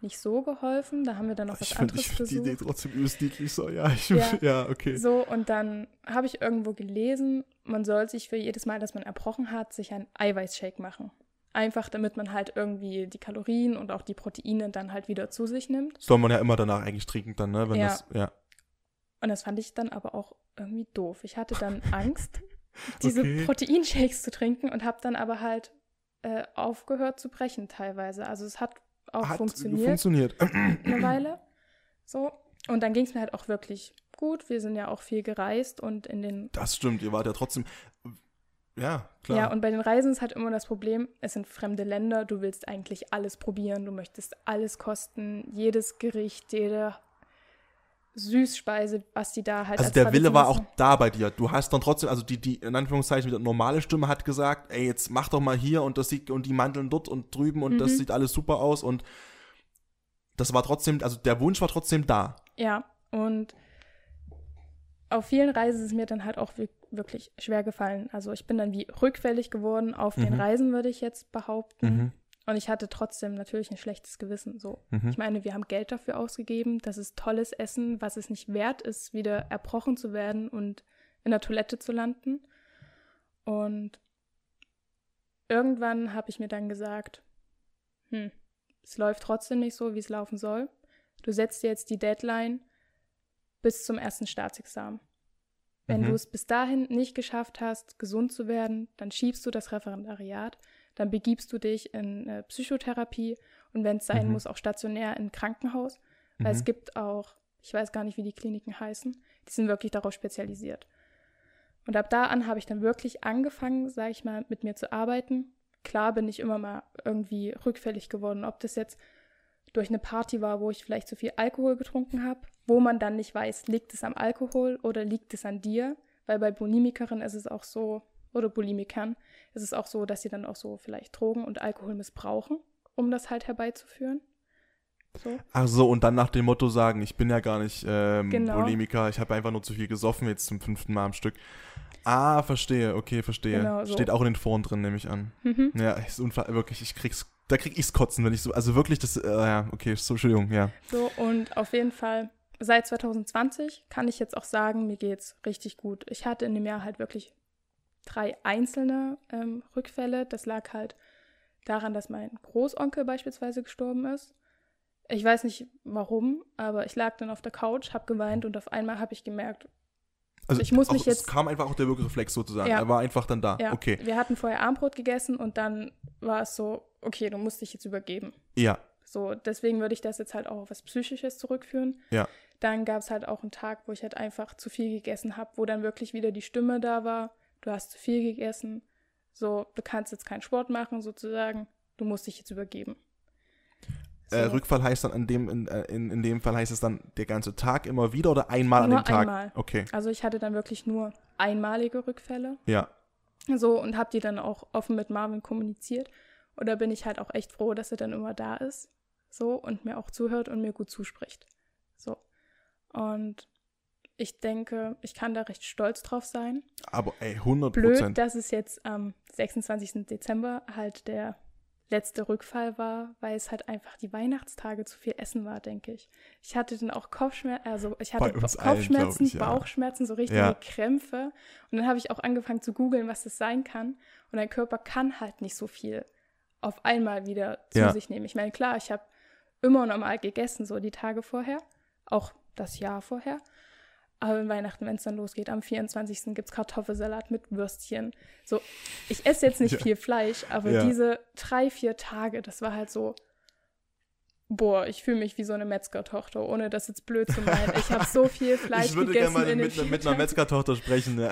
nicht so geholfen. Da haben wir dann noch was Ich finde anderes ich find die versucht. Idee trotzdem übelst niedlich so, ja, ich, Ja. ja. okay. So, und dann habe ich irgendwo gelesen, man soll sich für jedes Mal, dass man erbrochen hat, sich einen Eiweißshake machen. Einfach, damit man halt irgendwie die Kalorien und auch die Proteine dann halt wieder zu sich nimmt. Soll man ja immer danach eigentlich trinken dann, ne? Wenn Ja. das, ja. Und das fand ich dann aber auch irgendwie doof. Ich hatte dann Angst, diese Okay. Proteinshakes zu trinken und habe dann aber halt äh, aufgehört zu brechen teilweise. Also es hat auch Hat funktioniert funktioniert. eine Weile. So. Und dann ging es mir halt auch wirklich gut. Wir sind ja auch viel gereist und in den Das stimmt, ihr wart ja trotzdem, ja, klar. Ja, und bei den Reisen ist halt immer das Problem, es sind fremde Länder, du willst eigentlich alles probieren, du möchtest alles kosten, jedes Gericht, jede Süßspeise, was die da halt Also als der Wille war auch da bei dir. Du hast dann trotzdem, also die, die in Anführungszeichen wieder normale Stimme hat gesagt, ey, jetzt mach doch mal hier und das sieht und die Mandeln dort und drüben und das Mhm. sieht alles super aus und das war trotzdem, also der Wunsch war trotzdem da. Ja, und auf vielen Reisen ist es mir dann halt auch wir- wirklich schwer gefallen. Also ich bin dann wie rückfällig geworden auf den Mhm. Reisen, würde ich jetzt behaupten. Mhm. Und ich hatte trotzdem natürlich ein schlechtes Gewissen. So, Mhm. ich meine, wir haben Geld dafür ausgegeben. Das ist tolles Essen, was es nicht wert ist, wieder erbrochen zu werden und in der Toilette zu landen. Und irgendwann habe ich mir dann gesagt, hm, es läuft trotzdem nicht so, wie es laufen soll. Du setzt dir jetzt die Deadline bis zum ersten Staatsexamen. Wenn Mhm. du es bis dahin nicht geschafft hast, gesund zu werden, dann schiebst du das Referendariat, dann begibst du dich in äh, Psychotherapie und wenn es sein Mhm. muss, auch stationär in ein Krankenhaus. Weil es Mhm. gibt auch, ich weiß gar nicht, wie die Kliniken heißen, die sind wirklich darauf spezialisiert. Und ab da an habe ich dann wirklich angefangen, sage ich mal, mit mir zu arbeiten. Klar bin ich immer mal irgendwie rückfällig geworden, ob das jetzt durch eine Party war, wo ich vielleicht zu viel Alkohol getrunken habe, wo man dann nicht weiß, liegt es am Alkohol oder liegt es an dir? Weil bei Bulimikerinnen ist es auch so, oder Bulimikern, ist es auch so, dass sie dann auch so vielleicht Drogen und Alkohol missbrauchen, um das halt herbeizuführen. So. Ach so, und dann nach dem Motto sagen, ich bin ja gar nicht ähm, Genau. Bulimiker, ich habe einfach nur zu viel gesoffen, jetzt zum fünften Mal am Stück. Ah, verstehe, okay, verstehe. Genau, so. Steht auch in den Foren drin, nehme ich an. Mhm. Ja, ist unfall, wirklich, ich krieg's, da krieg ich's kotzen, wenn ich so, also wirklich, das, äh, ja, okay, so, Entschuldigung, ja. So, und auf jeden Fall, seit 2020 kann ich jetzt auch sagen, mir geht's richtig gut. Ich hatte in dem Jahr halt wirklich drei einzelne ähm, Rückfälle. Das lag halt daran, dass mein Großonkel beispielsweise gestorben ist. Ich weiß nicht warum, aber ich lag dann auf der Couch, habe geweint und auf einmal habe ich gemerkt, Also Ich muss auch, mich Es jetzt- kam einfach auch der Wirkreflex sozusagen, Ja. er war einfach dann da, ja, okay, wir hatten vorher Armbrot gegessen und dann war es so, okay, du musst dich jetzt übergeben. ja, So, deswegen würde ich das jetzt halt auch auf was Psychisches zurückführen. Ja. Dann gab es halt auch einen Tag, wo ich halt einfach zu viel gegessen habe, wo dann wirklich wieder die Stimme da war. Du hast zu viel gegessen. So, du kannst jetzt keinen Sport machen, sozusagen. Du musst dich jetzt übergeben. So, Äh, Rückfall heißt dann in dem, in, äh, in, in dem Fall heißt es dann der ganze Tag immer wieder oder einmal an Nur dem Tag? einmal. Okay, also ich hatte dann wirklich nur einmalige Rückfälle. ja. So, und habe die dann auch offen mit Marvin kommuniziert. Und da bin ich halt auch echt froh, dass er dann immer da ist. So, und mir auch zuhört und mir gut zuspricht. So. Und ich denke, ich kann da recht stolz drauf sein. Aber ey, 100 Blöd, Prozent. dass es jetzt am 26. Dezember halt der letzte Rückfall war, weil es halt einfach die Weihnachtstage zu viel Essen war, denke ich. Ich hatte dann auch Kopfschmerzen, also ich hatte allen, Kopfschmerzen, glaub ich, ja. Bauchschmerzen, so richtige Ja. Krämpfe. Und dann habe ich auch angefangen zu googeln, was das sein kann. Und dein Körper kann halt nicht so viel auf einmal wieder zu Ja. sich nehmen. Ich meine, klar, ich habe immer normal gegessen, so die Tage vorher, auch das Jahr vorher. Aber in Weihnachten, wenn es dann losgeht, am 24. gibt es Kartoffelsalat mit Würstchen. So, ich esse jetzt nicht Ja. viel Fleisch, aber Ja. diese drei, vier Tage, das war halt so, boah, ich fühle mich wie so eine Metzgertochter, ohne das jetzt blöd zu meinen. Ich habe so viel Fleisch Ich würde gerne gegessen mal in mit, mit einer. Metzgertochter sprechen. Ja.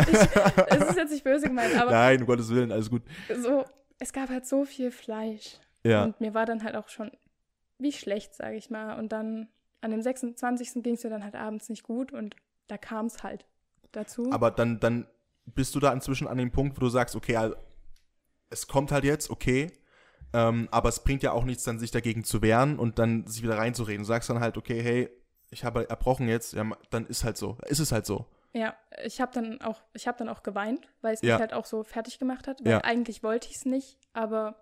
Es ist jetzt nicht böse gemeint, aber Nein, um Gottes Willen, alles gut. so, es gab halt so viel Fleisch. Ja, Und mir war dann halt auch schon wie schlecht, sage ich mal. Und dann an dem 26. ging es mir dann halt abends nicht gut und da kam es halt dazu. aber dann, dann bist du da inzwischen an dem Punkt, wo du sagst, okay, also, es kommt halt jetzt, okay, ähm, aber es bringt ja auch nichts, dann sich dagegen zu wehren und dann sich wieder reinzureden. Du sagst dann halt, okay, hey, ich habe erbrochen jetzt, ja, dann ist halt so, ist es halt so. Ja, ich habe dann auch, ich habe dann auch geweint, weil es Ja. mich halt auch so fertig gemacht hat. Weil Ja. eigentlich wollte ich es nicht, aber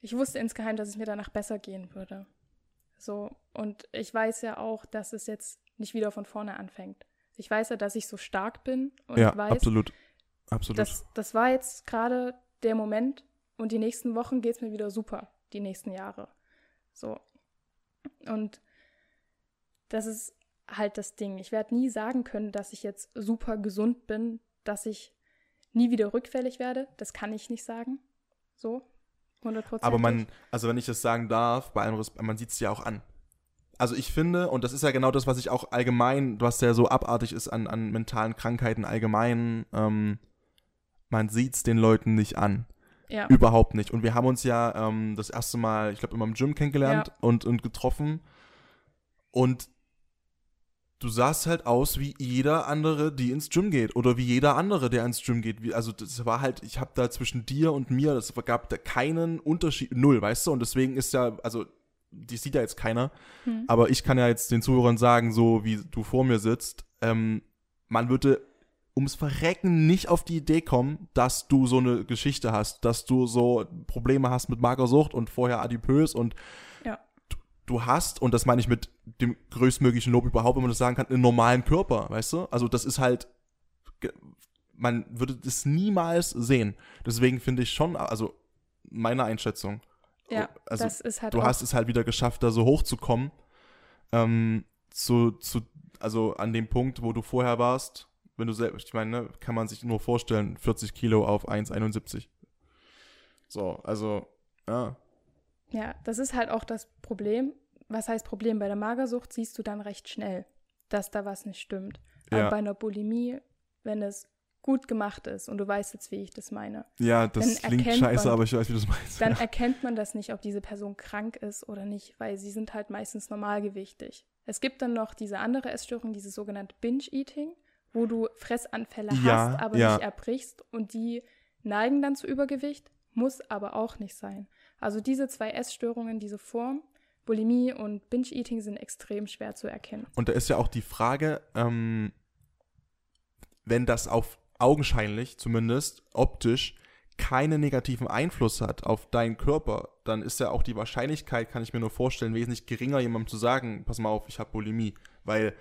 ich wusste insgeheim, dass es mir danach besser gehen würde. So, und ich weiß ja auch, dass es jetzt nicht wieder von vorne anfängt. Ich weiß ja, dass ich so stark bin und ja, ich weiß, absolut. Absolut. das, das war jetzt gerade der Moment und die nächsten Wochen geht es mir wieder super, die nächsten Jahre. So. Und das ist halt das Ding. Ich werde nie sagen können, dass ich jetzt super gesund bin, dass ich nie wieder rückfällig werde. Das kann ich nicht sagen. So. 100 Aber man, also wenn ich das sagen darf, bei allem Respekt, man sieht es ja auch an. Also ich finde, und das ist ja genau das, was ich auch allgemein, was ja so abartig ist an, an mentalen Krankheiten allgemein, ähm, man sieht es den Leuten nicht an. Ja. Überhaupt nicht. Und wir haben uns ja ähm, das erste Mal, ich glaube, immer im Gym kennengelernt Ja. und, und getroffen. Und du sahst halt aus wie jeder andere, die ins Gym geht oder wie jeder andere, der ins Gym geht. Wie, also das war halt, ich habe da zwischen dir und mir, das gab da keinen Unterschied, null, weißt du? Und deswegen ist ja, also die sieht ja jetzt keiner, hm. aber ich kann ja jetzt den Zuhörern sagen, so wie du vor mir sitzt, ähm, man würde ums Verrecken nicht auf die Idee kommen, dass du so eine Geschichte hast, dass du so Probleme hast mit Magersucht und vorher adipös und ja. du, du, hast, und das meine ich mit dem größtmöglichen Lob überhaupt, wenn man das sagen kann, einen normalen Körper, weißt du? Also das ist halt, man würde das niemals sehen. Deswegen finde ich schon, also meine Einschätzung. Ja, also das ist halt Du hast es halt wieder geschafft, da so hochzukommen. Ähm, zu, zu, also an dem Punkt, wo du vorher warst, wenn du selbst, ich meine, ne, kann man sich nur vorstellen, 40 Kilo auf 1,71. So, also, ja. Ja, das ist halt auch das Problem. Was heißt Problem? Bei der Magersucht siehst du dann recht schnell, dass da was nicht stimmt. Aber ja. bei einer Bulimie, wenn es gut gemacht ist und du weißt jetzt, wie ich das meine. Ja, das klingt scheiße, man, aber ich weiß, wie du das meinst. Dann ja. erkennt man das nicht, ob diese Person krank ist oder nicht, weil sie sind halt meistens normalgewichtig. Es gibt dann noch diese andere Essstörung, diese sogenannte Binge-Eating wo du Fressanfälle ja, hast, aber ja. nicht erbrichst und die neigen dann zu Übergewicht, muss aber auch nicht sein. Also diese zwei Essstörungen, diese Form, Bulimie und Binge-Eating sind extrem schwer zu erkennen. Und da ist ja auch die Frage, ähm, wenn das auf augenscheinlich zumindest optisch keinen negativen Einfluss hat auf deinen Körper, dann ist ja auch die Wahrscheinlichkeit, kann ich mir nur vorstellen, wesentlich geringer, jemandem zu sagen, pass mal auf, ich habe Bulimie. Weil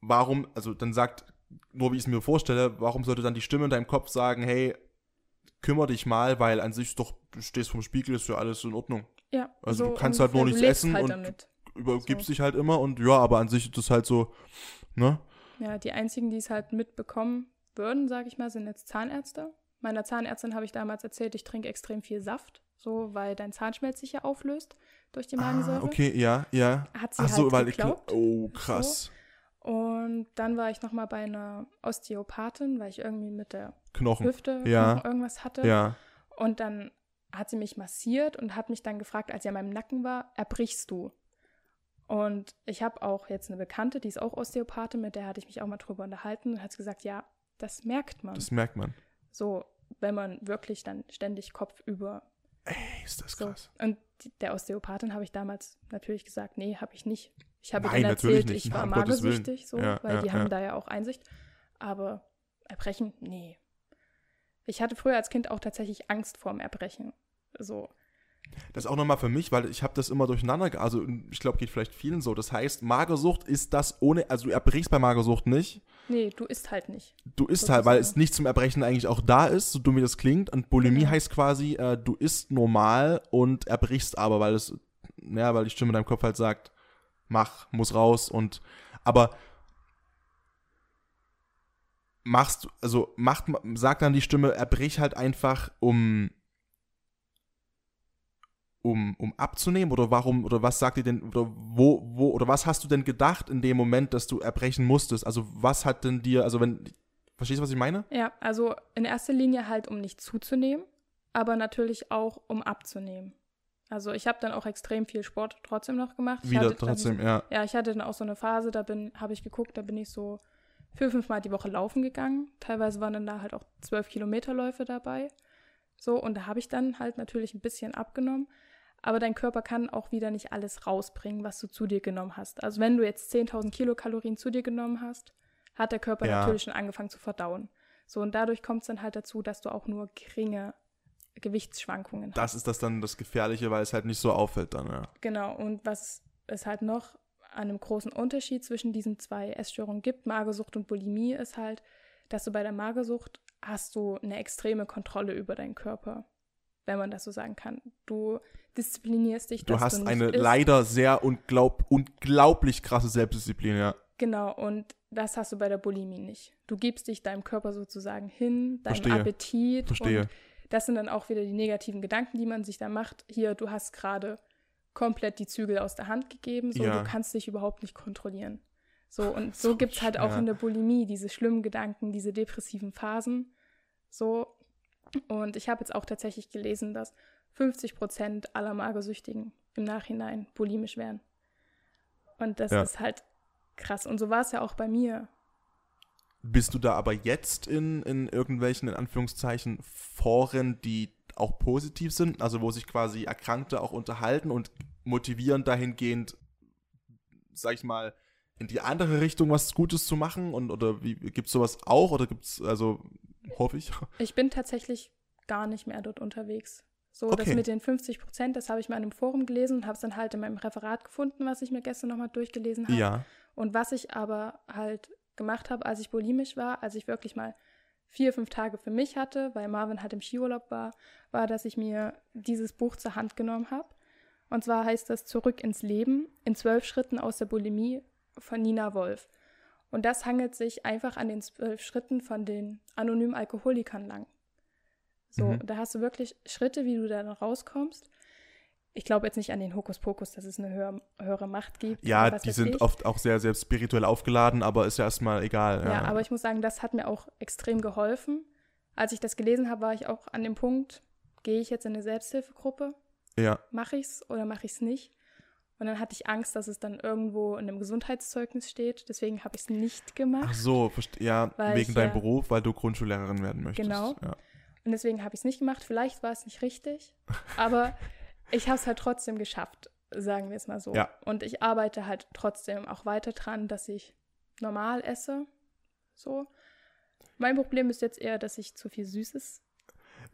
warum, also dann sagt nur wie ich es mir vorstelle, warum sollte dann die Stimme in deinem Kopf sagen, hey, kümmere dich mal, weil an sich doch, du stehst vom Spiegel, ist ja alles in Ordnung. Ja. Also so du kannst halt nur nichts essen halt und damit. übergibst so. dich halt immer und ja, aber an sich ist das halt so, ne? Ja, die einzigen, die es halt mitbekommen würden, sage ich mal, sind jetzt Zahnärzte. Meiner Zahnärztin habe ich damals erzählt, ich trinke extrem viel Saft, so weil dein Zahnschmelz sich ja auflöst durch die Magensäure. Ah, okay, ja, ja. Hat sie Ach so, halt weil geglaubt. ich Oh, krass. So. Und dann war ich nochmal bei einer Osteopathin, weil ich irgendwie mit der Knochen. Hüfte ja. Knochen irgendwas hatte. Ja. Und dann hat sie mich massiert und hat mich dann gefragt, als sie an meinem Nacken war, erbrichst du? Und ich habe auch jetzt eine Bekannte, die ist auch Osteopathin, mit der hatte ich mich auch mal drüber unterhalten und hat gesagt, ja, das merkt man. Das merkt man. So, wenn man wirklich dann ständig Kopf über. Ey, ist das krass. So. Und der Osteopathin habe ich damals natürlich gesagt, nee, habe ich nicht. Ich habe Nein, erzählt, ich war magersüchtig, so, ja, weil ja, die haben da ja auch Einsicht. Aber Erbrechen, nee. Ich hatte früher als Kind auch tatsächlich Angst vorm Erbrechen. So. Das ist auch nochmal für mich, weil ich habe das immer durcheinander, also ich glaube, geht vielleicht vielen so. Das heißt, Magersucht ist das ohne, also du erbrichst bei Magersucht nicht. Nee, du isst halt nicht. Du isst halt, weil es nicht zum Erbrechen eigentlich auch da ist, so dumm wie das klingt. Und Bulimie genau. heißt quasi, äh, du isst normal und erbrichst aber, weil es, ja, weil die Stimme in deinem Kopf halt sagt, mach, muss raus und aber machst also macht sagt dann die Stimme, erbrich halt einfach um um, um abzunehmen oder warum oder was sagt ihr denn oder wo wo oder was hast du denn gedacht in dem Moment, dass du erbrechen musstest? Also was hat denn dir also wenn verstehst du was ich meine? Ja, also in erster Linie halt um nicht zuzunehmen, aber natürlich auch um abzunehmen. Also ich habe dann auch extrem viel Sport trotzdem noch gemacht. Ich Wieder trotzdem, dann, ja. Ja, ich hatte dann auch so eine Phase, da bin, habe ich geguckt, da bin ich so vier, fünf Mal die Woche laufen gegangen. Teilweise waren dann da halt auch zwölf Kilometerläufe dabei. So, und da habe ich dann halt natürlich ein bisschen abgenommen. Aber dein Körper kann auch wieder nicht alles rausbringen, was du zu dir genommen hast. Also wenn du jetzt 10.000 Kilokalorien zu dir genommen hast, hat der Körper ja. natürlich schon angefangen zu verdauen. So, und dadurch kommt es dann halt dazu, dass du auch nur geringe Gewichtsschwankungen Das ist das dann das Gefährliche, weil es halt nicht so auffällt dann, ja. Genau, und was es halt noch an einem großen Unterschied zwischen diesen zwei Essstörungen gibt, Magersucht und Bulimie, ist halt, dass du bei der Magersucht hast du eine extreme Kontrolle über deinen Körper, wenn man das so sagen kann. Du disziplinierst dich. Du hast du eine isst. leider sehr unglaub, unglaublich krasse Selbstdisziplin, ja. Genau, und das hast du bei der Bulimie nicht. Du gibst dich deinem Körper sozusagen hin, deinem Verstehe. Appetit. Verstehe. Und das sind dann auch wieder die negativen Gedanken, die man sich da macht. Hier, du hast gerade komplett die Zügel aus der Hand gegeben, so ja. du kannst dich überhaupt nicht kontrollieren. So, und so, gibt es halt auch ja. in der Bulimie diese schlimmen Gedanken, diese depressiven Phasen. So. Und ich habe jetzt auch tatsächlich gelesen, dass 50 Prozent aller Magersüchtigen im Nachhinein bulimisch wären. Und das ja. ist halt krass. Und so war es ja auch bei mir. Bist du da aber jetzt in, in irgendwelchen, in Anführungszeichen, Foren, die auch positiv sind, also wo sich quasi Erkrankte auch unterhalten und motivieren dahingehend, sag ich mal, in die andere Richtung was Gutes zu machen? Und oder wie gibt's sowas auch? Oder gibt's, also hoffe ich. Ich bin tatsächlich gar nicht mehr dort unterwegs. So, okay. das mit den 50 Prozent, das habe ich mal in einem Forum gelesen und habe es dann halt in meinem Referat gefunden, was ich mir gestern nochmal durchgelesen habe. Ja. Und was ich aber halt gemacht habe, als ich bulimisch war, als ich wirklich mal vier, fünf Tage für mich hatte, weil Marvin halt im Skiurlaub war, war, dass ich mir dieses Buch zur Hand genommen habe. Und zwar heißt das Zurück ins Leben in zwölf Schritten aus der Bulimie von Nina Wolf. Und das hangelt sich einfach an den zwölf Schritten von den anonymen Alkoholikern lang. So, mhm. da hast du wirklich Schritte, wie du da rauskommst. Ich glaube jetzt nicht an den Hokuspokus, dass es eine höhere, höhere Macht gibt. Ja, die sind ich. oft auch sehr, sehr spirituell aufgeladen, aber ist ja erstmal egal. Ja. ja, aber ich muss sagen, das hat mir auch extrem geholfen. Als ich das gelesen habe, war ich auch an dem Punkt, gehe ich jetzt in eine Selbsthilfegruppe? Ja. Mache ich es oder mache ich es nicht? Und dann hatte ich Angst, dass es dann irgendwo in einem Gesundheitszeugnis steht. Deswegen habe ich es nicht gemacht. Ach so, ja, wegen deinem ja, Beruf, weil du Grundschullehrerin werden möchtest. Genau. Ja. Und deswegen habe ich es nicht gemacht. Vielleicht war es nicht richtig, aber ich habe es halt trotzdem geschafft, sagen wir es mal so. Ja. Und ich arbeite halt trotzdem auch weiter dran, dass ich normal esse. So. Mein Problem ist jetzt eher, dass ich zu viel Süßes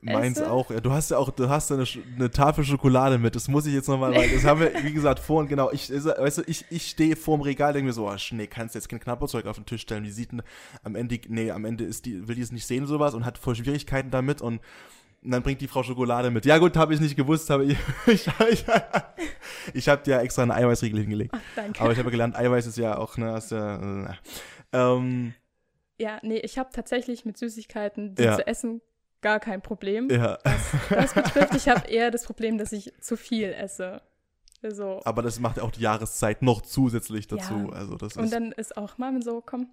Meins esse. auch. Ja, du hast ja auch, du hast eine, eine Tafel Schokolade mit. Das muss ich jetzt nochmal, weil das haben wir, wie gesagt, vorhin, genau. Ich, weißt du, ich, ich stehe vorm Regal, denke mir so, oh, nee, kannst du jetzt kein Knabberzeug auf den Tisch stellen. Die sieht am Ende, nee, am Ende ist die, will die es nicht sehen, sowas, und hat voll Schwierigkeiten damit und, und dann bringt die Frau Schokolade mit. Ja gut, habe ich nicht gewusst, habe ich, ich, ich, ich habe dir extra eine Eiweißriegel hingelegt. Ach, danke. Aber ich habe gelernt, Eiweiß ist ja auch, ne, ist ja, äh, ähm, ja, nee, ich habe tatsächlich mit Süßigkeiten, die ja. zu essen, gar kein Problem. Ja. Was das betrifft, ich habe eher das Problem, dass ich zu viel esse. So. Aber das macht ja auch die Jahreszeit noch zusätzlich dazu. Ja. Also das Und dann ist auch Mama so, komm,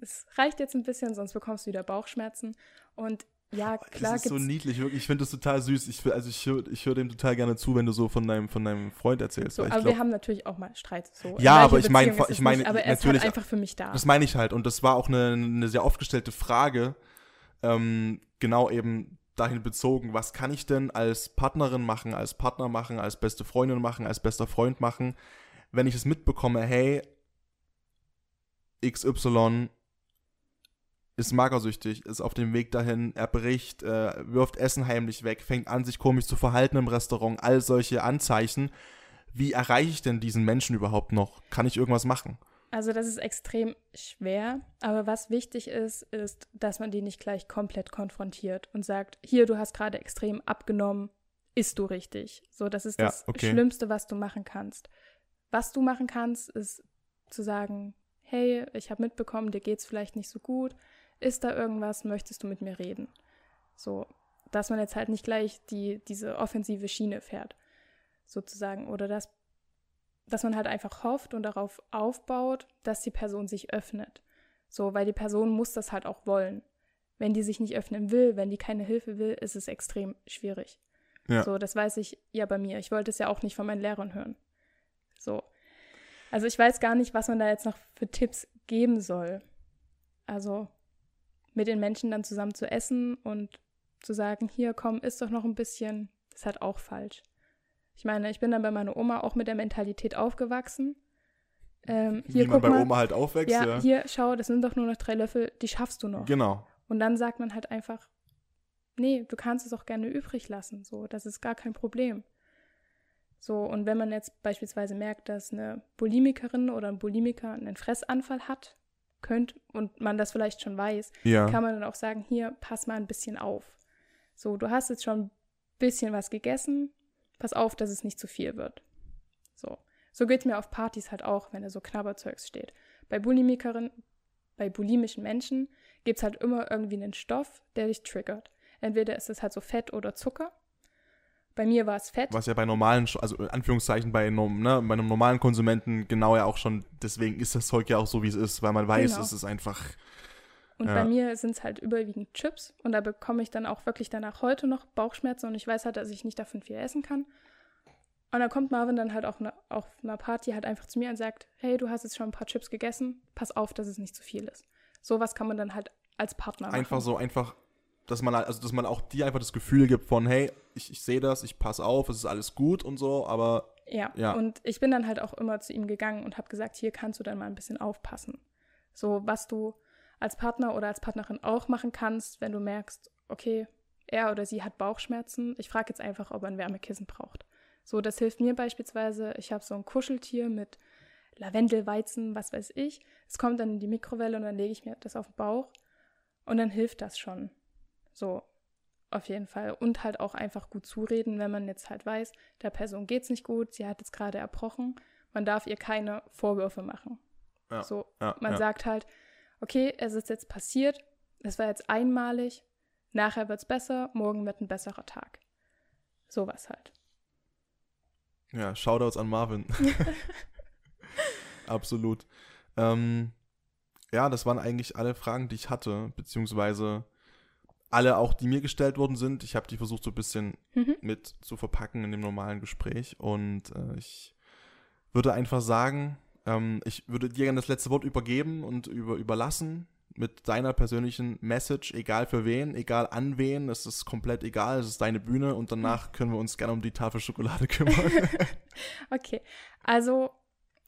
es reicht jetzt ein bisschen, sonst bekommst du wieder Bauchschmerzen. Und ja, klar. Das ist so niedlich, wirklich. Ich finde das total süß. Ich, also ich höre ich hör dem total gerne zu, wenn du so von deinem, von deinem Freund erzählst. So, aber glaub, wir haben natürlich auch mal Streit. So. Ja, aber ich meine, ich meine, aber er natürlich, ist halt einfach für mich da. Das meine ich halt. Und das war auch eine, eine sehr oft gestellte Frage. Ähm, genau eben dahin bezogen, was kann ich denn als Partnerin machen, als Partner machen, als beste Freundin machen, als bester Freund machen, wenn ich es mitbekomme, hey, XY ist magersüchtig, ist auf dem Weg dahin, er bricht, äh, wirft Essen heimlich weg, fängt an, sich komisch zu verhalten im Restaurant, all solche Anzeichen. Wie erreiche ich denn diesen Menschen überhaupt noch? Kann ich irgendwas machen? Also das ist extrem schwer, aber was wichtig ist, ist, dass man die nicht gleich komplett konfrontiert und sagt, hier, du hast gerade extrem abgenommen, isst du richtig. So, das ist ja, das okay. Schlimmste, was du machen kannst. Was du machen kannst, ist zu sagen, hey, ich habe mitbekommen, dir geht's vielleicht nicht so gut, ist da irgendwas, möchtest du mit mir reden? So, dass man jetzt halt nicht gleich die, diese offensive Schiene fährt, sozusagen, oder dass dass man halt einfach hofft und darauf aufbaut, dass die Person sich öffnet. So, weil die Person muss das halt auch wollen. Wenn die sich nicht öffnen will, wenn die keine Hilfe will, ist es extrem schwierig. Ja. So, das weiß ich ja bei mir. Ich wollte es ja auch nicht von meinen Lehrern hören. So. Also ich weiß gar nicht, was man da jetzt noch für Tipps geben soll. Also mit den Menschen dann zusammen zu essen und zu sagen, hier komm, isst doch noch ein bisschen, ist halt auch falsch. Ich meine, ich bin dann bei meiner Oma auch mit der Mentalität aufgewachsen. Ähm, hier, Wie man bei mal, Oma halt aufwächst. Ja, ja, hier, schau, das sind doch nur noch drei Löffel, die schaffst du noch. Genau. Und dann sagt man halt einfach, nee, du kannst es auch gerne übrig lassen. So, das ist gar kein Problem. So, und wenn man jetzt beispielsweise merkt, dass eine Bulimikerin oder ein Bulimiker einen Fressanfall hat, könnt und man das vielleicht schon weiß, ja. kann man dann auch sagen, hier, pass mal ein bisschen auf. So, du hast jetzt schon ein bisschen was gegessen, pass auf, dass es nicht zu viel wird. So. So geht es mir auf Partys halt auch, wenn da so Knabberzeugs steht. Bei Bulimikerin, bei bulimischen Menschen gibt es halt immer irgendwie einen Stoff, der dich triggert. Entweder ist es halt so Fett oder Zucker. Bei mir war es Fett. Was ja bei normalen, also in Anführungszeichen bei, ne, bei einem normalen Konsumenten genau ja auch schon, deswegen ist das Zeug ja auch so, wie es ist, weil man weiß, genau. es ist einfach und ja. bei mir sind es halt überwiegend Chips und da bekomme ich dann auch wirklich danach heute noch Bauchschmerzen und ich weiß halt, dass ich nicht davon viel essen kann. Und dann kommt Marvin dann halt auch ne, auf einer Party halt einfach zu mir und sagt, hey, du hast jetzt schon ein paar Chips gegessen, pass auf, dass es nicht zu viel ist. Sowas kann man dann halt als Partner machen. Einfach so, einfach, dass man also dass man auch dir einfach das Gefühl gibt von, hey, ich, ich sehe das, ich pass auf, es ist alles gut und so, aber ja. Ja. und ich bin dann halt auch immer zu ihm gegangen und habe gesagt, hier kannst du dann mal ein bisschen aufpassen. So, was du als Partner oder als Partnerin auch machen kannst, wenn du merkst, okay, er oder sie hat Bauchschmerzen. Ich frage jetzt einfach, ob er ein Wärmekissen braucht. So, das hilft mir beispielsweise. Ich habe so ein Kuscheltier mit Lavendelweizen, was weiß ich. Es kommt dann in die Mikrowelle und dann lege ich mir das auf den Bauch und dann hilft das schon. So, auf jeden Fall. Und halt auch einfach gut zureden, wenn man jetzt halt weiß, der Person geht's nicht gut, sie hat jetzt gerade erbrochen. Man darf ihr keine Vorwürfe machen. Ja, So, ja, man ja. sagt halt, okay, es ist jetzt passiert, es war jetzt einmalig, nachher wird's besser, morgen wird ein besserer Tag. Sowas halt. Ja, Shoutouts an Marvin. Absolut. Ähm, ja, das waren eigentlich alle Fragen, die ich hatte, beziehungsweise alle auch, die mir gestellt worden sind. Ich habe die versucht so ein bisschen Mhm. mit zu verpacken in dem normalen Gespräch und äh, ich würde einfach sagen, ähm, ich würde dir gerne das letzte Wort übergeben und über, überlassen mit deiner persönlichen Message, egal für wen, egal an wen, es ist komplett egal, es ist deine Bühne und danach können wir uns gerne um die Tafel Schokolade kümmern. Okay, also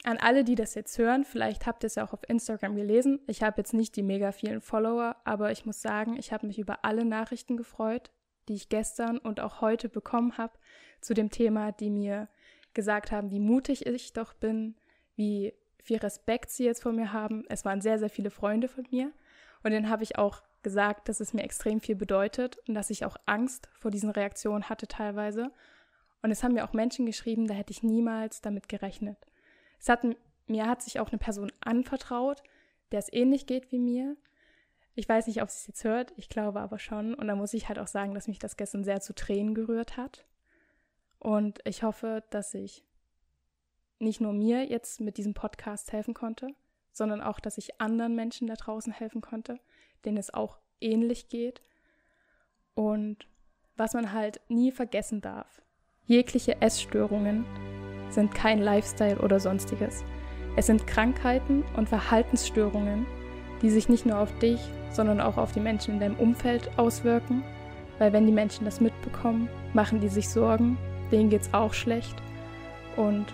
an alle, die das jetzt hören, vielleicht habt ihr es ja auch auf Instagram gelesen. Ich habe jetzt nicht die mega vielen Follower, aber ich muss sagen, ich habe mich über alle Nachrichten gefreut, die ich gestern und auch heute bekommen habe zu dem Thema, die mir gesagt haben, wie mutig ich doch bin, wie viel Respekt sie jetzt vor mir haben. Es waren sehr, sehr viele Freunde von mir und denen habe ich auch gesagt, dass es mir extrem viel bedeutet und dass ich auch Angst vor diesen Reaktionen hatte teilweise. Und es haben mir auch Menschen geschrieben, da hätte ich niemals damit gerechnet. Es hat, mir hat sich auch eine Person anvertraut, der es ähnlich geht wie mir. Ich weiß nicht, ob sie es jetzt hört, ich glaube aber schon. Und da muss ich halt auch sagen, dass mich das gestern sehr zu Tränen gerührt hat. Und ich hoffe, dass ich nicht nur mir jetzt mit diesem Podcast helfen konnte, sondern auch, dass ich anderen Menschen da draußen helfen konnte, denen es auch ähnlich geht. Und was man halt nie vergessen darf, jegliche Essstörungen sind kein Lifestyle oder sonstiges. Es sind Krankheiten und Verhaltensstörungen, die sich nicht nur auf dich, sondern auch auf die Menschen in deinem Umfeld auswirken, weil wenn die Menschen das mitbekommen, machen die sich Sorgen, denen geht's auch schlecht und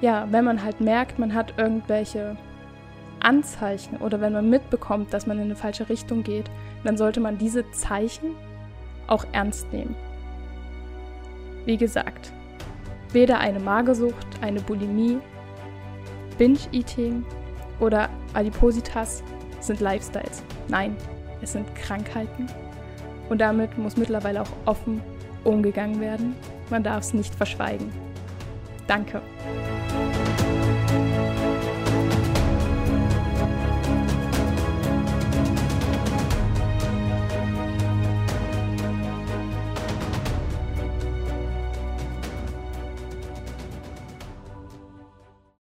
ja, wenn man halt merkt, man hat irgendwelche Anzeichen oder wenn man mitbekommt, dass man in eine falsche Richtung geht, dann sollte man diese Zeichen auch ernst nehmen. Wie gesagt, weder eine Magersucht, eine Bulimie, Binge-Eating oder Adipositas sind Lifestyles. Nein, es sind Krankheiten. Und damit muss mittlerweile auch offen umgegangen werden. Man darf es nicht verschweigen. Danke.